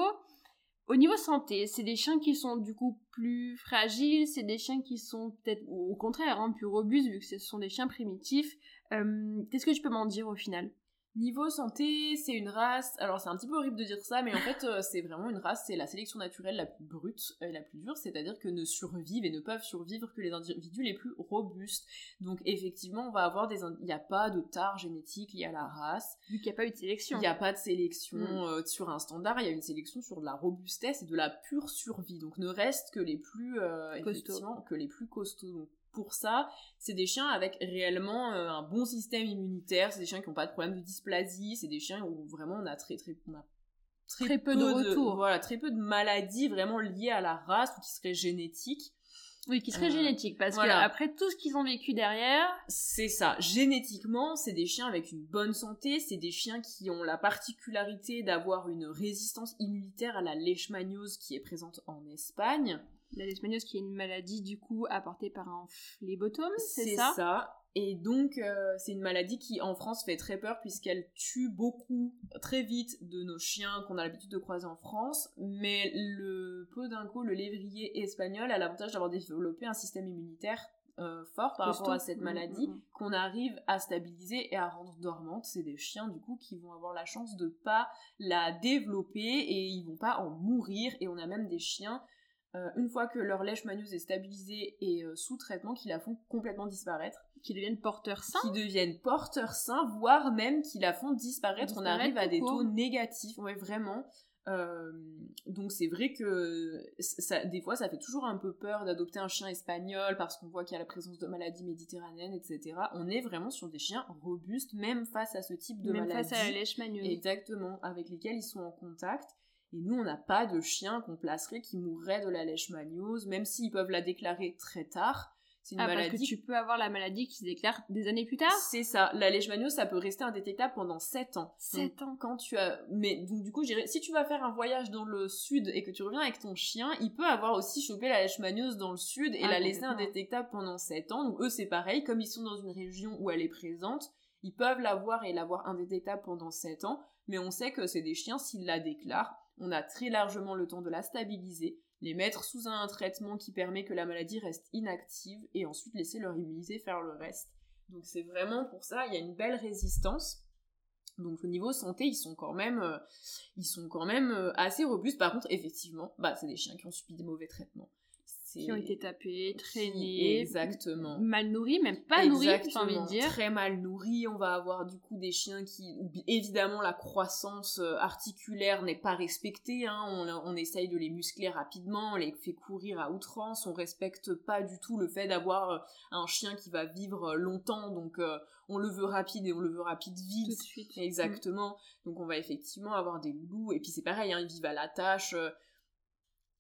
au niveau santé, c'est des chiens qui sont du coup plus fragiles, c'est des chiens qui sont peut-être au contraire hein, plus robustes vu que ce sont des chiens primitifs. Euh, qu'est-ce que tu peux m'en dire au final? Niveau santé, c'est une race. Alors c'est un petit peu horrible de dire ça, mais en fait euh, (laughs) c'est vraiment une race. C'est la sélection naturelle la plus brute et la plus dure, c'est-à-dire que ne survivent et ne peuvent survivre que les individus les plus robustes. Donc effectivement, on va avoir des. Il n'y a pas de tard génétique lié à la race. Vu qu'il n'y a pas eu de sélection. Il n'y a pas de sélection hmm. euh, sur un standard. Il y a une sélection sur de la robustesse et de la pure survie. Donc ne reste que les plus effectivement que les plus costauds pour ça, c'est des chiens avec réellement euh, un bon système immunitaire, c'est des chiens qui n'ont pas de problème de dysplasie, c'est des chiens où vraiment on a très très très, peu, de retours. voilà, très peu de maladies vraiment liées à la race ou qui seraient génétiques. Oui, qui seraient euh, génétiques, parce que après tout ce qu'ils ont vécu derrière... C'est ça. Génétiquement, c'est des chiens avec une bonne santé, c'est des chiens qui ont la particularité d'avoir une résistance immunitaire à la leishmaniose qui est présente en Espagne. La leishmaniose qui est une maladie du coup apportée par un phlébotome, c'est ça C'est ça? Et donc euh, c'est une maladie qui en France fait très peur puisqu'elle tue beaucoup très vite de nos chiens qu'on a l'habitude de croiser en France. Mais le podinco, le lévrier espagnol, a l'avantage d'avoir développé un système immunitaire euh, fort par rapport à cette mm, maladie mm, mm. qu'on arrive à stabiliser et à rendre dormante. C'est des chiens du coup qui vont avoir la chance de pas la développer et ils vont pas en mourir. Et on a même des chiens euh, une fois que leur leishmaniose est stabilisée et euh, sous traitement, qui la font complètement disparaître. Qui deviennent porteurs sains Qui deviennent porteurs sains, voire même qui la font disparaître. On arrive à des taux négatifs, ouais, vraiment. Euh, donc c'est vrai que ça, des fois ça fait toujours un peu peur d'adopter un chien espagnol parce qu'on voit qu'il y a la présence de maladies méditerranéennes, etc. On est vraiment sur des chiens robustes, même face à ce type de même maladie. face à la leishmaniose. Exactement, avec lesquels ils sont en contact. Et nous, on n'a pas de chien qu'on placerait qui mourrait de la leishmaniose, même s'ils peuvent la déclarer très tard. C'est une ah, maladie. Parce que tu peux avoir la maladie qui se déclare des années plus tard? C'est ça. La leishmaniose, ça peut rester indétectable pendant 7 ans. 7 ans Quand tu as. Mais donc, du coup, si tu vas faire un voyage dans le sud et que tu reviens avec ton chien, il peut avoir aussi chopé la leishmaniose dans le sud et ah, la laisser indétectable pendant 7 ans. Donc, eux, c'est pareil. Comme ils sont dans une région où elle est présente, ils peuvent l'avoir et l'avoir indétectable pendant 7 ans. Mais on sait que c'est des chiens, s'ils la déclarent, on a très largement le temps de la stabiliser, les mettre sous un traitement qui permet que la maladie reste inactive et ensuite laisser leur immunité faire le reste. Donc c'est vraiment pour ça, il y a une belle résistance. Donc au niveau santé, ils sont quand même, euh, euh, assez robustes. Par contre, effectivement, bah, c'est des chiens qui ont subi des mauvais traitements qui ont été tapés, traînés, exactement, mal nourris, même pas nourris, j'ai envie de dire. Très mal nourris, on va avoir du coup des chiens qui, évidemment, la croissance euh, articulaire n'est pas respectée. Hein. on, on, essaye de les muscler rapidement, on les fait courir à outrance, on respecte pas du tout le fait d'avoir euh, un chien qui va vivre longtemps, donc euh, on le veut rapide et on le veut rapide vite. Tout de suite. Exactement. Donc on va effectivement avoir des loups, et puis c'est pareil, hein, ils vivent à la tâche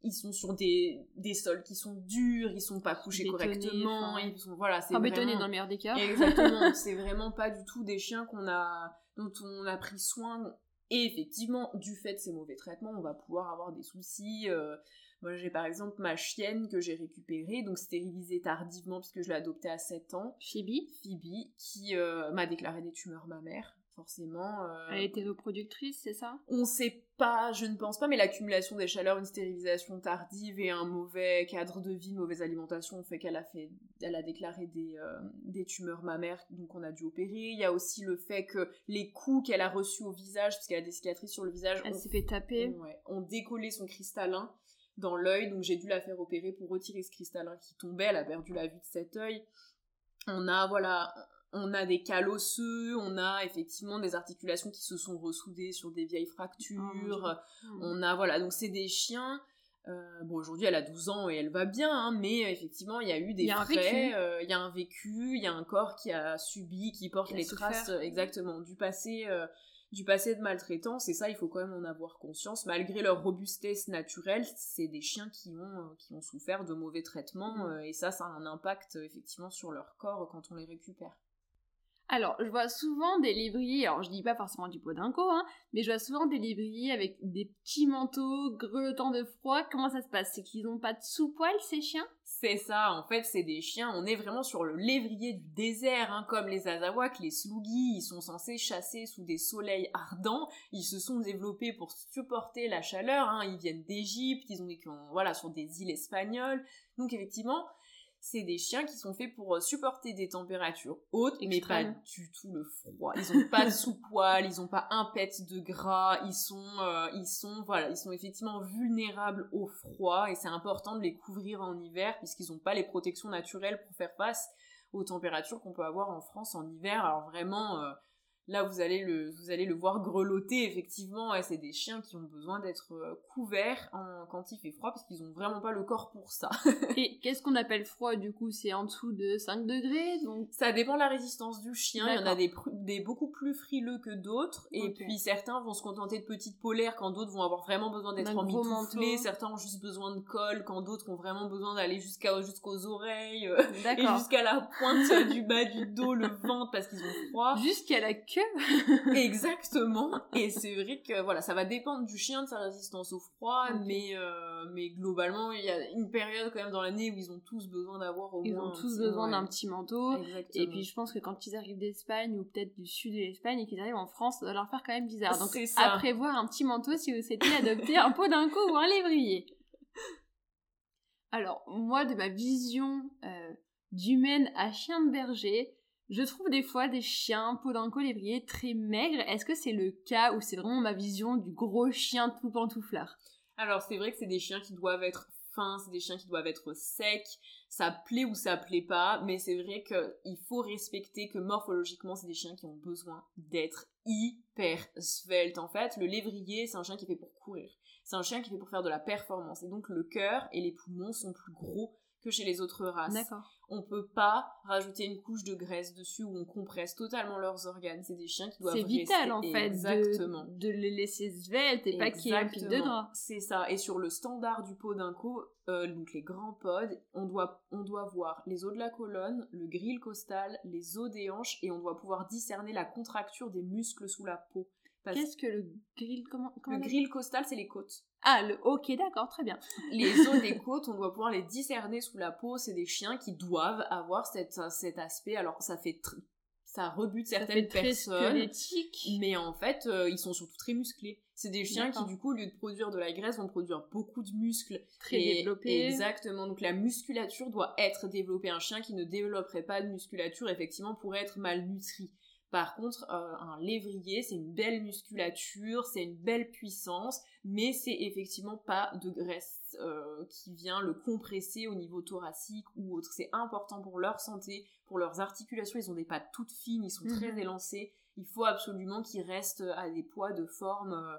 ils sont sur des, des sols qui sont durs, ils sont pas couchés correctement, ils sont voilà, c'est bétonné dans le meilleur des cas. Exactement, (laughs) c'est vraiment pas du tout des chiens qu'on a dont on a pris soin et effectivement, du fait de ces mauvais traitements, on va pouvoir avoir des soucis euh, moi, j'ai par exemple ma chienne que j'ai récupérée, donc stérilisée tardivement puisque je l'ai adoptée à 7 ans. Phoebe Phoebe, qui euh, m'a déclaré des tumeurs mammaires forcément. Euh, Elle était reproductrice, c'est ça? On sait pas, je ne pense pas, mais l'accumulation des chaleurs, une stérilisation tardive et un mauvais cadre de vie, mauvaise alimentation ont fait qu'elle a fait, elle a déclaré des, euh, des tumeurs mammaires, donc on a dû opérer. Il y a aussi le fait que les coups qu'elle a reçus au visage, parce qu'elle a des cicatrices sur le visage, elle s'est fait taper, ont décollé son cristallin dans l'œil, donc j'ai dû la faire opérer pour retirer ce cristallin qui tombait. Elle a perdu la vue de cet œil. On a voilà on a des cales osseux, on a effectivement des articulations qui se sont ressoudées sur des vieilles fractures. Oh, on a, voilà, donc c'est des chiens. Euh, bon, aujourd'hui, elle a 12 ans et elle va bien, hein, mais effectivement, il y a eu des frais, euh, il y a un vécu, il y a un corps qui a subi, qui porte les traces euh, exactement du passé, du passé de maltraitance. Et ça, il faut quand même en avoir conscience. Malgré leur robustesse naturelle, c'est des chiens qui ont, qui ont souffert de mauvais traitements, mm. et ça, ça a un impact effectivement sur leur corps quand on les récupère. Alors, je vois souvent des lévriers, alors je dis pas forcément du pot d'inco, hein, mais je vois souvent des lévriers avec des petits manteaux grelottant de froid. Comment ça se passe? C'est qu'ils n'ont pas de sous-poil, ces chiens? C'est ça, en fait, c'est des chiens, on est vraiment sur le lévrier du désert, hein, comme les Azawaks, les Slougis, ils sont censés chasser sous des soleils ardents, ils se sont développés pour supporter la chaleur, hein, ils viennent d'Égypte, ils ont voilà, sur des îles espagnoles, donc effectivement, c'est des chiens qui sont faits pour euh, supporter des températures hautes, mais pas du tout le froid. Ils ont pas de sous-poil, ils ont pas un pet de gras, ils sont, euh, ils sont, voilà, ils sont effectivement vulnérables au froid et c'est important de les couvrir en hiver puisqu'ils n'ont pas les protections naturelles pour faire face aux températures qu'on peut avoir en France en hiver. Alors vraiment, euh, Là, vous allez le, vous allez le voir grelotter, effectivement. c'est des chiens qui ont besoin d'être euh, couverts quand il fait froid, parce qu'ils ont vraiment pas le corps pour ça. (laughs) Et qu'est-ce qu'on appelle froid, du coup? C'est en dessous de 5 degrés donc... Ça dépend de la résistance du chien. Il y en a des, des beaucoup plus frileux que d'autres. Et puis, certains vont se contenter de petites polaires quand d'autres vont avoir vraiment besoin d'être emmitouflés. Certains ont juste besoin de colle quand d'autres ont vraiment besoin d'aller jusqu'à, jusqu'aux oreilles. Euh, et jusqu'à la pointe du bas du dos, le ventre, parce qu'ils ont froid. Jusqu'à la queue Exactement. (laughs) Et c'est vrai que voilà, ça va dépendre du chien, de sa résistance au froid, mais euh, mais globalement, il y a une période quand même dans l'année où ils ont tous besoin d'avoir au ils moins. Ils ont tous besoin d'un petit manteau. Et puis je pense que quand ils arrivent d'Espagne ou peut-être du sud de l'Espagne et qu'ils arrivent en France, ça va leur faire quand même bizarre. Donc à prévoir un petit manteau si vous souhaitez adopter un pot d'un coup ou un lévrier. Alors moi, de ma vision euh, d'humaine à chien de berger, je trouve des fois des chiens podenco lévriers très maigres. Est-ce que c'est le cas ou c'est vraiment ma vision du gros chien tout pantouflard? Alors c'est vrai que c'est des chiens qui doivent être fins, c'est des chiens qui doivent être secs. Ça plaît ou ça plaît pas, mais c'est vrai qu'il faut respecter que morphologiquement c'est des chiens qui ont besoin d'être hyper sveltes. En fait, le lévrier c'est un chien qui est fait pour courir. C'est un chien qui est fait pour faire de la performance. Et donc le cœur et les poumons sont plus gros que chez les autres races. D'accord. On peut pas rajouter une couche de graisse dessus où on compresse totalement leurs organes. C'est des chiens qui doivent C'est vital en fait Exactement. De, les laisser sveltes et pas qu'il y ait un pic de. C'est ça. Et sur le standard du pot d'un euh, donc les grands pods, on doit, on doit voir les os de la colonne, le grille costal, les os des hanches et on doit pouvoir discerner la contracture des muscles sous la peau. Qu'est-ce que le grill comment, Le grill costal, c'est les côtes. Ah, le ok, d'accord, très bien. Les os des côtes, on doit pouvoir les discerner sous la peau. C'est des chiens qui doivent avoir cet aspect. Alors, ça fait ça rebute certaines personnes. Squelettique. Mais en fait, euh, ils sont surtout très musclés. C'est des chiens qui, du coup, au lieu de produire de la graisse, vont produire beaucoup de muscles. Très développés. Exactement. Donc la musculature doit être développée. Un chien qui ne développerait pas de musculature, effectivement, pourrait être malnutri. Par contre, euh, un lévrier, c'est une belle musculature, c'est une belle puissance, mais c'est effectivement pas de graisse euh, qui vient le compresser au niveau thoracique ou autre. C'est important pour leur santé, pour leurs articulations. Ils ont des pattes toutes fines, ils sont très mhm. élancés. Il faut absolument qu'ils restent à des poids de forme euh,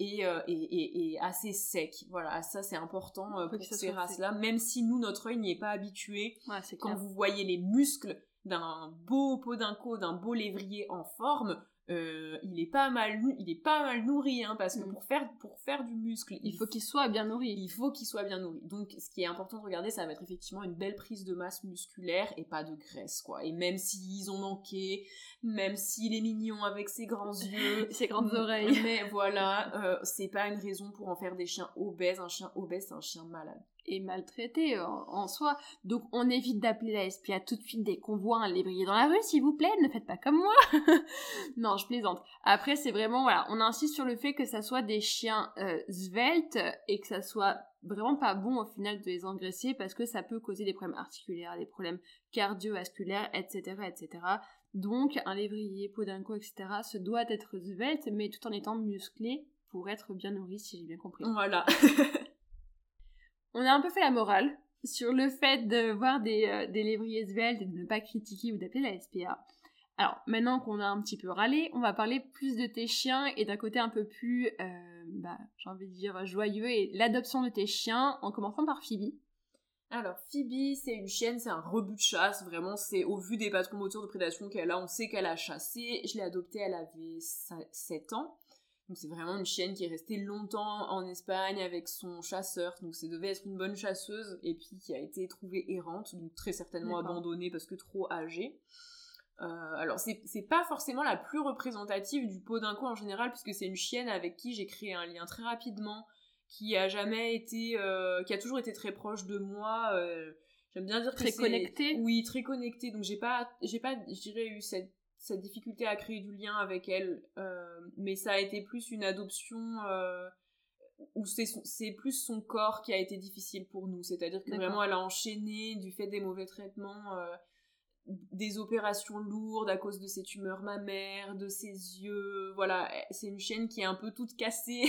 et, et, assez secs. Voilà, ça c'est important pour ces races-là. Même si nous, notre œil n'y est pas habitué, quand vous voyez les muscles d'un beau podinco, d'un beau lévrier en forme, euh, il est pas mal il est pas mal nourri hein, parce que mm. pour faire pour faire du muscle il, faut qu'il soit bien nourri. il faut qu'il soit bien nourri. Donc ce qui est important de regarder ça va être effectivement une belle prise de masse musculaire et pas de graisse quoi. Et même s'ils ont manqué même s'il est mignon avec ses grands (laughs) yeux ses grandes oreilles. mais voilà euh, c'est pas une raison pour en faire des chiens obèses. Un chien obèse c'est un chien malade et maltraité en, soi. Donc on évite d'appeler la SPA tout de suite dès qu'on voit un lévrier dans la rue, s'il vous plaît, ne faites pas comme moi. (laughs) non, je plaisante. Après, c'est vraiment, voilà, on insiste sur le fait que ça soit des chiens euh, sveltes et que ça soit vraiment pas bon au final de les engraisser parce que ça peut causer des problèmes articulaires, des problèmes cardiovasculaires, etc., etc. Donc un lévrier, podinco, etc. se doit être svelte, mais tout en étant musclé pour être bien nourri, si j'ai bien compris. Voilà. (laughs) on a un peu fait la morale sur le fait de voir des, euh, lévriers sveltes et de ne pas critiquer ou d'appeler la SPA. Alors, maintenant qu'on a un petit peu râlé, on va parler plus de tes chiens et d'un côté un peu plus, euh, bah, j'ai envie de dire, joyeux et l'adoption de tes chiens, en commençant par Phoebe. Alors, Phoebe, c'est une chienne, c'est un rebut de chasse, vraiment, c'est au vu des patrons moteurs de prédation qu'elle a, on sait qu'elle a chassé. Je l'ai adoptée, elle avait 7 ans. Donc c'est vraiment une chienne qui est restée longtemps en Espagne avec son chasseur, donc c'est devait être une bonne chasseuse, et puis qui a été trouvée errante, donc très certainement abandonnée parce que trop âgée. Euh, alors c'est pas forcément la plus représentative du pot d'un en général, puisque c'est une chienne avec qui j'ai créé un lien très rapidement, qui a jamais été, euh, qui a toujours été très proche de moi. Euh, j'aime bien dire très que connectée. Oui, très connectée. Donc j'ai pas, j'ai pas, je dirais eu cette cette difficulté à créer du lien avec elle, euh, mais ça a été plus une adoption euh, où c'est plus son corps qui a été difficile pour nous. C'est-à-dire que vraiment, elle a enchaîné du fait des mauvais traitements, euh, des opérations lourdes à cause de ses tumeurs mammaires, de ses yeux. Voilà, c'est une chaîne qui est un peu toute cassée.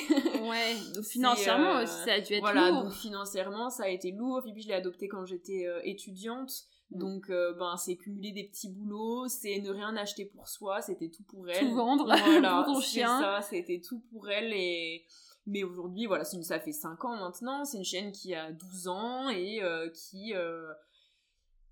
ouais, (laughs) donc financièrement aussi, ça a dû être voilà, lourd. donc financièrement, ça a été lourd. Et puis je l'ai adoptée quand j'étais étudiante. Mm. Donc, euh, ben, c'est cumuler des petits boulots, c'est ne rien acheter pour soi, c'était tout pour elle. Tout vendre (laughs) pour ton chien. ça, c'était tout pour elle et... Mais aujourd'hui, voilà, une, ça fait 5 ans maintenant, c'est une chienne qui a 12 ans et euh, qui, euh,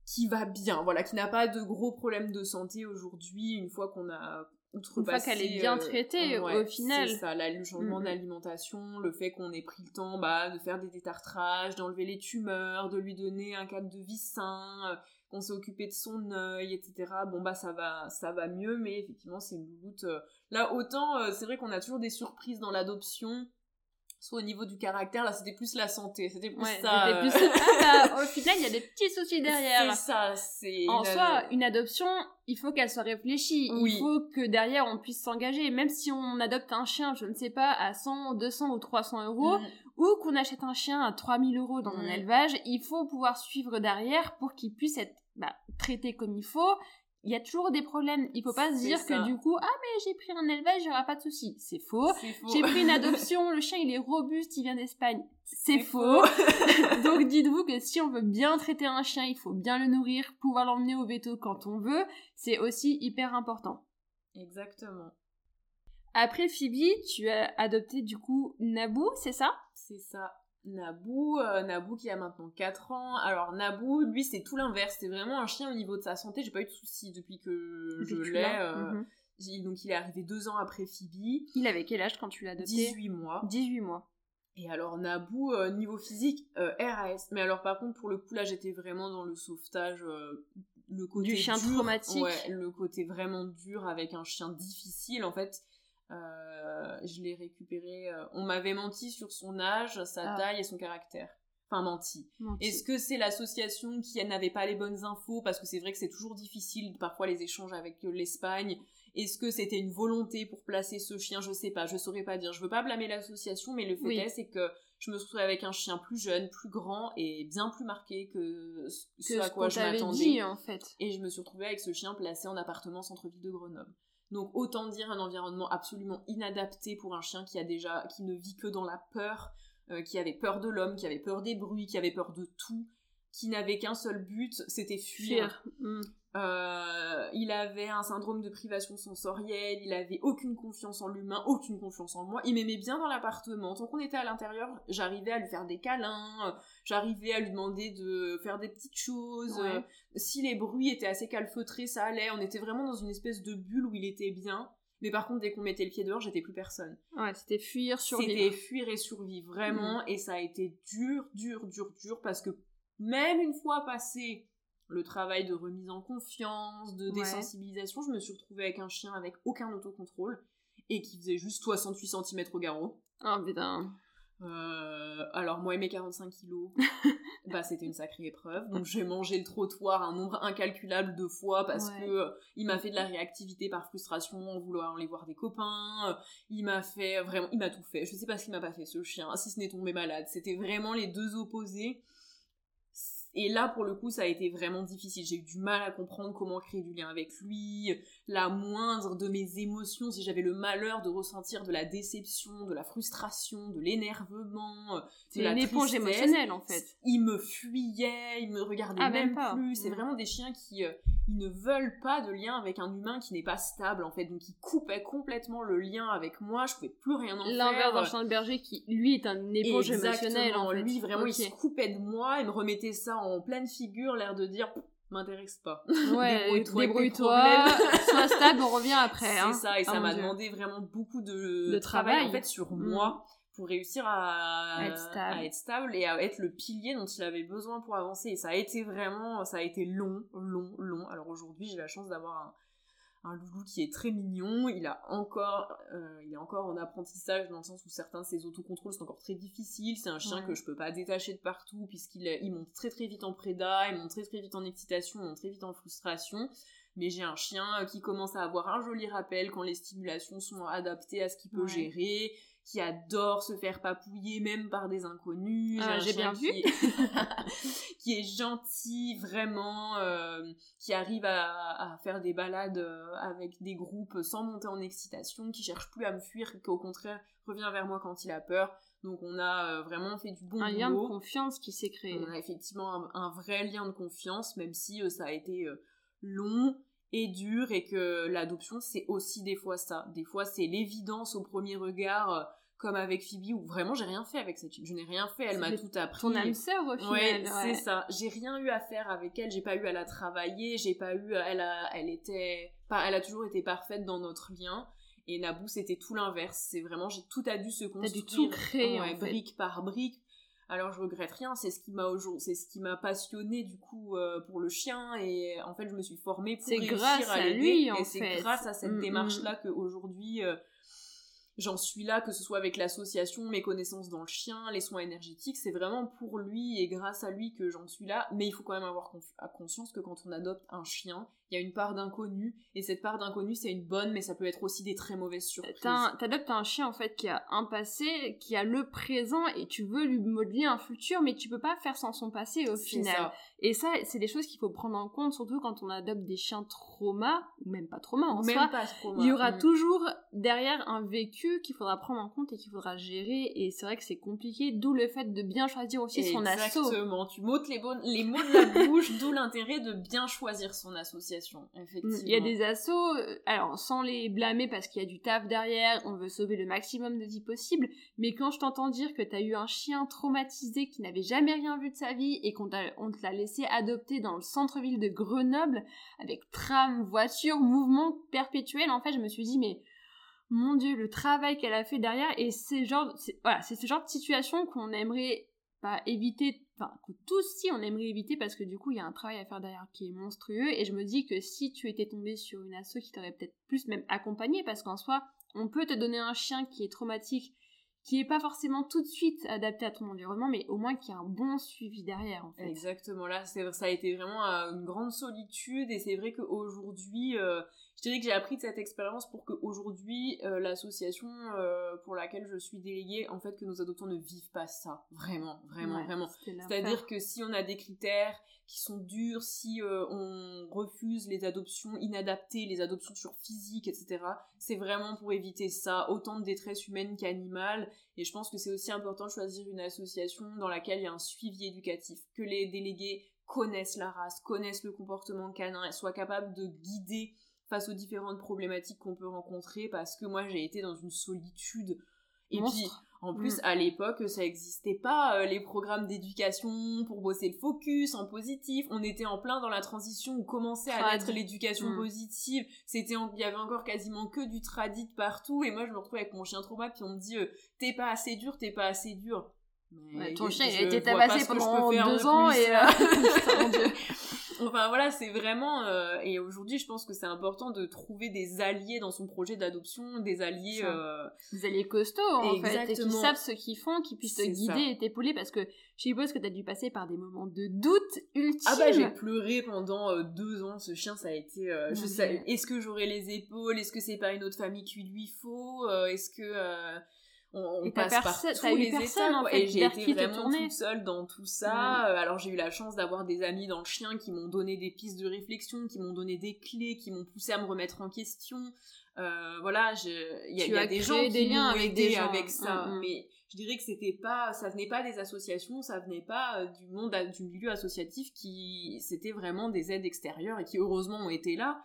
qui va bien, voilà, qui n'a pas de gros problèmes de santé aujourd'hui, une fois qu'on a une fois qu'elle est bien traitée au final. C'est ça, le changement mm, d'alimentation, le fait qu'on ait pris le temps bah, de faire des détartrages, d'enlever les tumeurs, de lui donner un cadre de vie sain, euh, qu'on s'est occupé de son œil, etc. Bon bah ça va, ça va mieux, mais effectivement c'est une louloute. Euh, là autant, euh, c'est vrai qu'on a toujours des surprises dans l'adoption, soit au niveau du caractère, là c'était plus la santé, c'était plus ça. Plus... (laughs) Ah, bah, au final, il y a des petits soucis derrière. C'est ça, c'est. En soi, une adoption, il faut qu'elle soit réfléchie. Il faut que derrière on puisse s'engager. Même si on adopte un chien, je ne sais pas, à 100, 200 ou 300 euros, mm. ou qu'on achète un chien à 3000 euros dans un élevage, il faut pouvoir suivre derrière pour qu'il puisse être bah, traité comme il faut il y a toujours des problèmes. Il faut pas se dire que du coup, ah mais j'ai pris un élevage, il n'y aura pas de souci. C'est faux. J'ai pris une (laughs) adoption, le chien il est robuste, il vient d'Espagne. C'est faux. (laughs) Donc (laughs) dites-vous que si on veut bien traiter un chien, il faut bien le nourrir, pouvoir l'emmener au veto quand on veut. C'est aussi hyper important. Exactement. Après Phoebe, tu as adopté du coup Naboo, c'est ça? C'est ça. Naboo, euh, Naboo qui a maintenant 4 ans. Alors Naboo, lui c'est tout l'inverse, c'est vraiment un chien au niveau de sa santé, j'ai pas eu de soucis depuis que je l'ai. Euh, mhm. Donc il est arrivé 2 ans après Phoebe. Il avait quel âge quand tu l'as adopté? 18 mois. 18 mois. Et alors Naboo, euh, niveau physique, RAS. Mais alors par contre pour le coup là j'étais vraiment dans le sauvetage, le côté du chien traumatique. Ouais, le côté vraiment dur avec un chien difficile en fait euh, je l'ai récupéré. Euh, on m'avait menti sur son âge, sa ah. taille et son caractère. Enfin, menti. Est-ce que c'est l'association qui n'avait pas les bonnes infos? Parce que c'est vrai que c'est toujours difficile, parfois, les échanges avec euh, l'Espagne. Est-ce que c'était une volonté pour placer ce chien? Je sais pas, je saurais pas dire. Je veux pas blâmer l'association, mais le fait est, c'est que je me suis retrouvée avec un chien plus jeune, plus grand et bien plus marqué que ce, à quoi je m'attendais. en fait. Et je me suis retrouvée avec ce chien placé en appartement centre-ville de Grenoble. Donc autant dire un environnement absolument inadapté pour un chien qui a déjà, qui ne vit que dans la peur, euh, qui avait peur de l'homme, qui avait peur des bruits, qui avait peur de tout, qui n'avait qu'un seul but, c'était fuir. Mm. Euh, il avait un syndrome de privation sensorielle, il avait aucune confiance en l'humain, aucune confiance en moi. Il m'aimait bien dans l'appartement. Tant qu'on était à l'intérieur, j'arrivais à lui faire des câlins, j'arrivais à lui demander de faire des petites choses. Si les bruits étaient assez calfeutrés, ça allait. On était vraiment dans une espèce de bulle où il était bien. Mais par contre, dès qu'on mettait le pied dehors, j'étais plus personne. Ouais, c'était fuir, survivre. C'était fuir et survivre, vraiment. Mm. Et ça a été dur, dur, dur, dur, parce que même une fois passé le travail de remise en confiance, de désensibilisation, je me suis retrouvée avec un chien avec aucun autocontrôle et qui faisait juste 68 cm au garrot. Oh putain. Euh, alors moi et mes 45 kilos, (laughs) bah c'était une sacrée épreuve. Donc j'ai mangé le trottoir un nombre incalculable de fois parce que euh, il m'a fait de la réactivité par frustration en vouloir aller voir des copains. Euh, il m'a fait vraiment, il m'a tout fait. Je sais pas ce qu'il m'a pas fait ce chien, si ce n'est tombé malade. C'était vraiment les deux opposés. Et là, pour le coup, ça a été vraiment difficile. J'ai eu du mal à comprendre comment créer du lien avec lui. La moindre de mes émotions, si j'avais le malheur de ressentir de la déception, de la frustration, de l'énervement, c'est une éponge émotionnelle en fait. Il me fuyait, il me regardait ah, même, plus. C'est mm. vraiment des chiens qui euh, ils ne veulent pas de lien avec un humain qui n'est pas stable en fait. Donc ils coupaient complètement le lien avec moi. Je pouvais plus rien en faire. L'inverse d'un chien de berger qui lui est un éponge émotionnelle en fait. Lui vraiment il se coupait de moi, il me remettait ça en pleine figure, l'air de dire m'intéresse pas. (laughs) Ouais, débrouille-toi, (laughs) sois stable, on revient après. C'est hein. ça, et ça m'a demandé vraiment beaucoup de, travail, en fait sur mm. moi pour réussir à, être stable. et à être le pilier dont il avait besoin pour avancer. Et ça a été vraiment, ça a été long, long, long. Alors aujourd'hui, j'ai la chance d'avoir un, un loulou qui est très mignon. Il a encore, euh, il est encore en apprentissage dans le sens où certains de ses autocontrôles sont encore très difficiles. C'est un chien que je peux pas détacher de partout puisqu'il il monte très très vite en préda, il monte très très vite en excitation, il monte très vite en frustration. Mais j'ai un chien qui commence à avoir un joli rappel quand les stimulations sont adaptées à ce qu'il peut gérer qui adore se faire papouiller même par des inconnus. Ah, j'ai bien vu. (laughs) Qui est, gentil, vraiment, euh, qui arrive à, faire des balades euh, avec des groupes sans monter en excitation, qui cherche plus à me fuir, qui au contraire revient vers moi quand il a peur. Donc on a euh, vraiment fait du bon un lien de confiance qui s'est créé. On a effectivement un, vrai lien de confiance, même si ça a été long et que l'adoption c'est aussi des fois ça. Des fois c'est l'évidence au premier regard comme avec Phoebe où vraiment j'ai rien fait avec cette fille. Je n'ai rien fait, elle m'a tout appris. Ton âme sœur au final. Ouais, c'est ça. J'ai rien eu à faire avec elle, j'ai pas eu à la travailler, j'ai pas eu elle a elle était pas elle a toujours été parfaite dans notre lien. Et Naboo c'était tout l'inverse, c'est vraiment j'ai tout a dû se construire. T'as dû tout créer brique par brique. Alors je regrette rien, c'est ce qui m'a c'est ce qui m'a passionné du coup euh, pour le chien et en fait je me suis formée pour réussir grâce à, lui en et c'est grâce à cette mm, démarche là mm. qu'aujourd'hui euh, j'en suis là, que ce soit avec l'association, mes connaissances dans le chien, les soins énergétiques, c'est vraiment pour lui et grâce à lui que j'en suis là. Mais il faut quand même avoir conscience que quand on adopte un chien, il y a une part d'inconnu, et cette part d'inconnu, c'est une bonne, mais ça peut être aussi des très mauvaises surprises. T'adoptes un chien, en fait, qui a un passé, qui a le présent, et tu veux lui modeler un futur, mais tu peux pas faire sans son passé, au final. Et ça, c'est des choses qu'il faut prendre en compte, surtout quand on adopte des chiens trauma, ou même pas trauma en même soi. Pas trauma. Il y aura mm. toujours derrière un vécu qu'il faudra prendre en compte et qu'il faudra gérer, et c'est vrai que c'est compliqué, d'où le fait de bien choisir aussi son asso. Exactement, tu m'ôtes les, les mots de la bouche, d'où l'intérêt de bien choisir son association effectivement. Il y a des assos, euh, alors sans les blâmer parce qu'il y a du taf derrière, on veut sauver le maximum de vie possible, mais quand je t'entends dire que t'as eu un chien traumatisé qui n'avait jamais rien vu de sa vie et qu'on te l'a laissé adopter dans le centre-ville de Grenoble, avec tram, voiture, mouvement perpétuel, en fait, je me suis dit, mais mon dieu, le travail qu'elle a fait derrière, et c'est genre, voilà, c'est ce genre de situation qu'on aimerait pas éviter enfin que tous si on aimerait éviter parce que du coup il y a un travail à faire derrière qui est monstrueux. Et je me dis que si tu étais tombé sur une asso qui t'aurait peut-être plus même accompagné parce qu'en soi on peut te donner un chien qui est traumatique qui est pas forcément tout de suite adapté à ton environnement, mais au moins qui a un bon suivi derrière. Exactement, là, ça a été vraiment euh, une grande solitude, et c'est vrai qu'aujourd'hui, euh, je dirais que j'ai appris de cette expérience pour qu'aujourd'hui, euh, l'association euh, pour laquelle je suis déléguée, en fait, que nos adoptants ne vivent pas ça. Vraiment, vraiment, vraiment. C'est-à-dire que si on a des critères qui sont durs, si euh, on refuse les adoptions inadaptées, les adoptions sur physique, etc., c'est vraiment pour éviter ça, autant de détresse humaine qu'animale. Et je pense que c'est aussi important de choisir une association dans laquelle il y a un suivi éducatif, que les délégués connaissent la race, connaissent le comportement canin et soient capables de guider face aux différentes problématiques qu'on peut rencontrer parce que moi j'ai été dans une solitude. Et puis en plus mm. à l'époque ça n'existait pas euh, les programmes d'éducation pour bosser le focus en positif. On était en plein dans la transition où commençait à être l'éducation mm. positive. C'était il y avait encore quasiment que du tradit partout. Et moi je me retrouvais avec mon chien trauma puis on me dit euh, t'es pas assez dur t'es pas assez dur. Ton chien a été tabassé pendant deux ans et euh... (laughs) (laughs) Enfin voilà, c'est vraiment euh, et aujourd'hui, je pense que c'est important de trouver des alliés dans son projet d'adoption, des alliés euh, des alliés costauds en fait, et qui savent ce qu'ils font, qui puissent te guider et t'épauler parce que je suppose que t'as dû passer par des moments de doute ultime. Ah bah j'ai pleuré pendant euh, deux ans. Ce chien, ça a été. je sais, est-ce que j'aurai les épaules? Est-ce que c'est pas une autre famille qu'il lui faut? Est-ce que on, passe par tous les étapes et j'ai été vraiment toute seule dans tout ça. Euh, alors j'ai eu la chance d'avoir des amis dans le chien qui m'ont donné des pistes de réflexion qui m'ont donné des clés qui m'ont poussé à me remettre en question. Euh, voilà il y a, des gens qui m'ont aidé avec ça. Mm, mm. mais je dirais que c'était pas ça venait pas des associations ça venait pas euh, du monde du milieu associatif qui c'était vraiment des aides extérieures et qui heureusement ont été là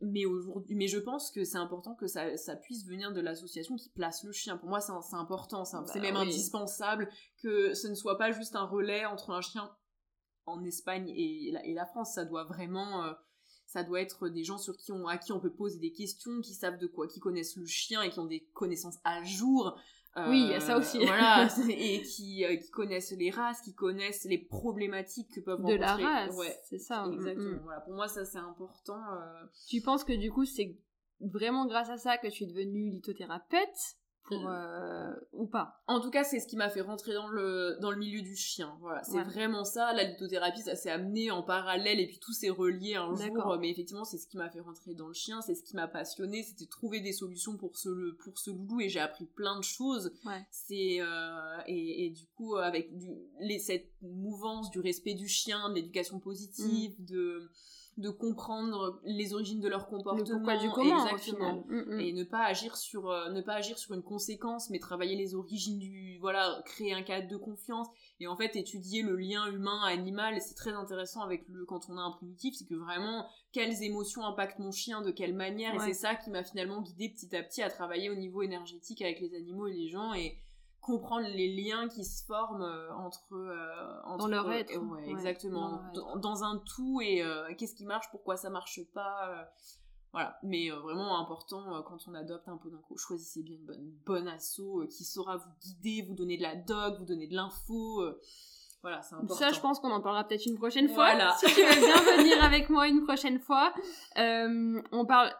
mais aujourd'hui mais je pense que c'est important que ça, ça, puisse venir de l'association qui place le chien. Pour moi c'est important c'est bah même indispensable que ce ne soit pas juste un relais entre un chien en Espagne et la, et la France. Ça doit vraiment euh, ça doit être des gens sur qui on, à qui on peut poser des questions qui savent de quoi qui connaissent le chien et qui ont des connaissances à jour oui, il y a ça aussi. Voilà, (laughs) et qui, euh, qui connaissent les races, qui connaissent les problématiques que peuvent rencontrer. De la race, ouais, c'est ça. Exactement. Mm, mm. Voilà, pour moi, ça c'est important. Euh. Tu penses que du coup, c'est vraiment grâce à ça que tu es devenue lithothérapeute pour, euh, ou pas. En tout cas, c'est ce qui m'a fait rentrer dans le, dans le milieu du chien. Voilà, c'est vraiment ça. La lithothérapie, ça s'est amené en parallèle et puis tout s'est relié un jour. Mais effectivement, c'est ce qui m'a fait rentrer dans le chien. C'est ce qui m'a passionné. C'était trouver des solutions pour ce, pour ce loulou et j'ai appris plein de choses. C'est, euh, et, et, du coup, avec du, les, cette mouvance du respect du chien, de l'éducation positive, mm. de, de comprendre les origines de leur comportement du comment exactement. mm, mm. et ne pas agir sur euh, ne pas agir sur une conséquence mais travailler les origines du voilà créer un cadre de confiance et en fait étudier le lien humain animal. C'est très intéressant avec le quand on a un primitif c'est que vraiment quelles émotions impactent mon chien de quelle manière. Et c'est ça qui m'a finalement guidé petit à petit à travailler au niveau énergétique avec les animaux et les gens et comprendre les liens qui se forment euh, entre, euh, entre dans leur être ouais, exactement dans, un tout et euh, qu'est-ce qui marche pourquoi ça marche pas voilà mais vraiment important quand on adopte un peu d'un coup choisissez bien une bonne, bonne asso qui saura vous guider vous donner de la doc vous donner de l'info voilà, c'est important. Ça, je pense qu'on en parlera peut-être une prochaine fois. Voilà. Si tu veux bien (laughs) venir avec moi une prochaine fois. on parle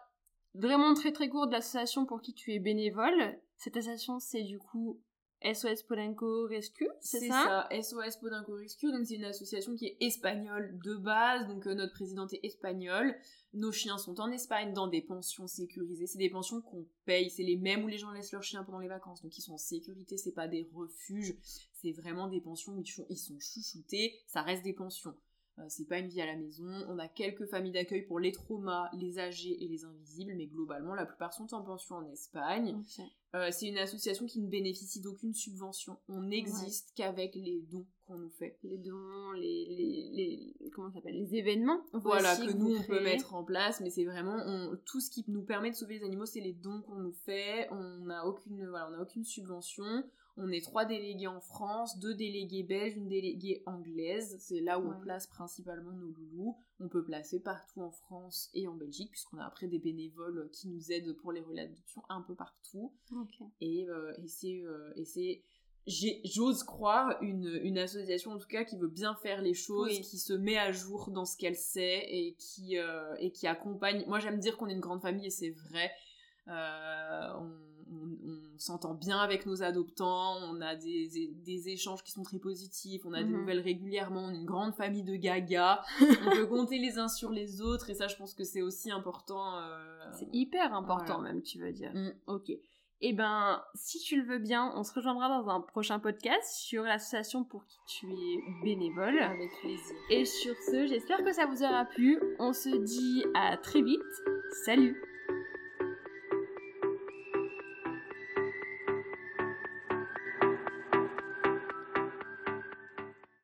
vraiment très très court de l'association pour qui tu es bénévole. Cette association, c'est du coup SOS Podenco Rescue, c'est ça, ça SOS Podenco Rescue, donc c'est une association qui est espagnole de base, donc euh, notre présidente est espagnole. Nos chiens sont en Espagne dans des pensions sécurisées. C'est des pensions qu'on paye, c'est les mêmes où les gens laissent leurs chiens pendant les vacances, donc ils sont en sécurité, c'est pas des refuges, c'est vraiment des pensions où ils sont chouchoutés, ça reste des pensions. Euh, c'est pas une vie à la maison. On a quelques familles d'accueil pour les traumas, les âgés et les invisibles, mais globalement, la plupart sont en pension en Espagne. Euh, c'est une association qui ne bénéficie d'aucune subvention. On n'existe qu'avec les dons qu'on nous fait. Les dons, les, les, les comment s'appelle, les événements. Voilà que nous on peut mettre en place, mais c'est vraiment tout ce qui nous permet de sauver les animaux, c'est les dons qu'on nous fait. On n'a aucune, voilà, on n'a aucune subvention. On est trois délégués en France, deux délégués belges, une déléguée anglaise. C'est là où on place principalement nos loulous. On peut placer partout en France et en Belgique, puisqu'on a après des bénévoles qui nous aident pour les relais d'adoption un peu partout. Et, euh, euh, et c'est j'ose croire une, une, association en tout cas qui veut bien faire les choses, qui se met à jour dans ce qu'elle sait et qui, euh, et qui accompagne. Moi j'aime dire qu'on est une grande famille et c'est vrai. on, s'entend bien avec nos adoptants, on a des, des, échanges qui sont très positifs, on a des Mhm. nouvelles régulièrement, on est une grande famille de gaga, (laughs) on peut compter les uns sur les autres, et ça, je pense que c'est aussi important. euh, C'est hyper important Voilà. même, tu veux dire. Mm. Ok. Eh ben, si tu le veux bien, on se rejoindra dans un prochain podcast sur l'association pour qui tu es bénévole. Avec plaisir. Et sur ce, j'espère que ça vous aura plu. On se dit à très vite. Salut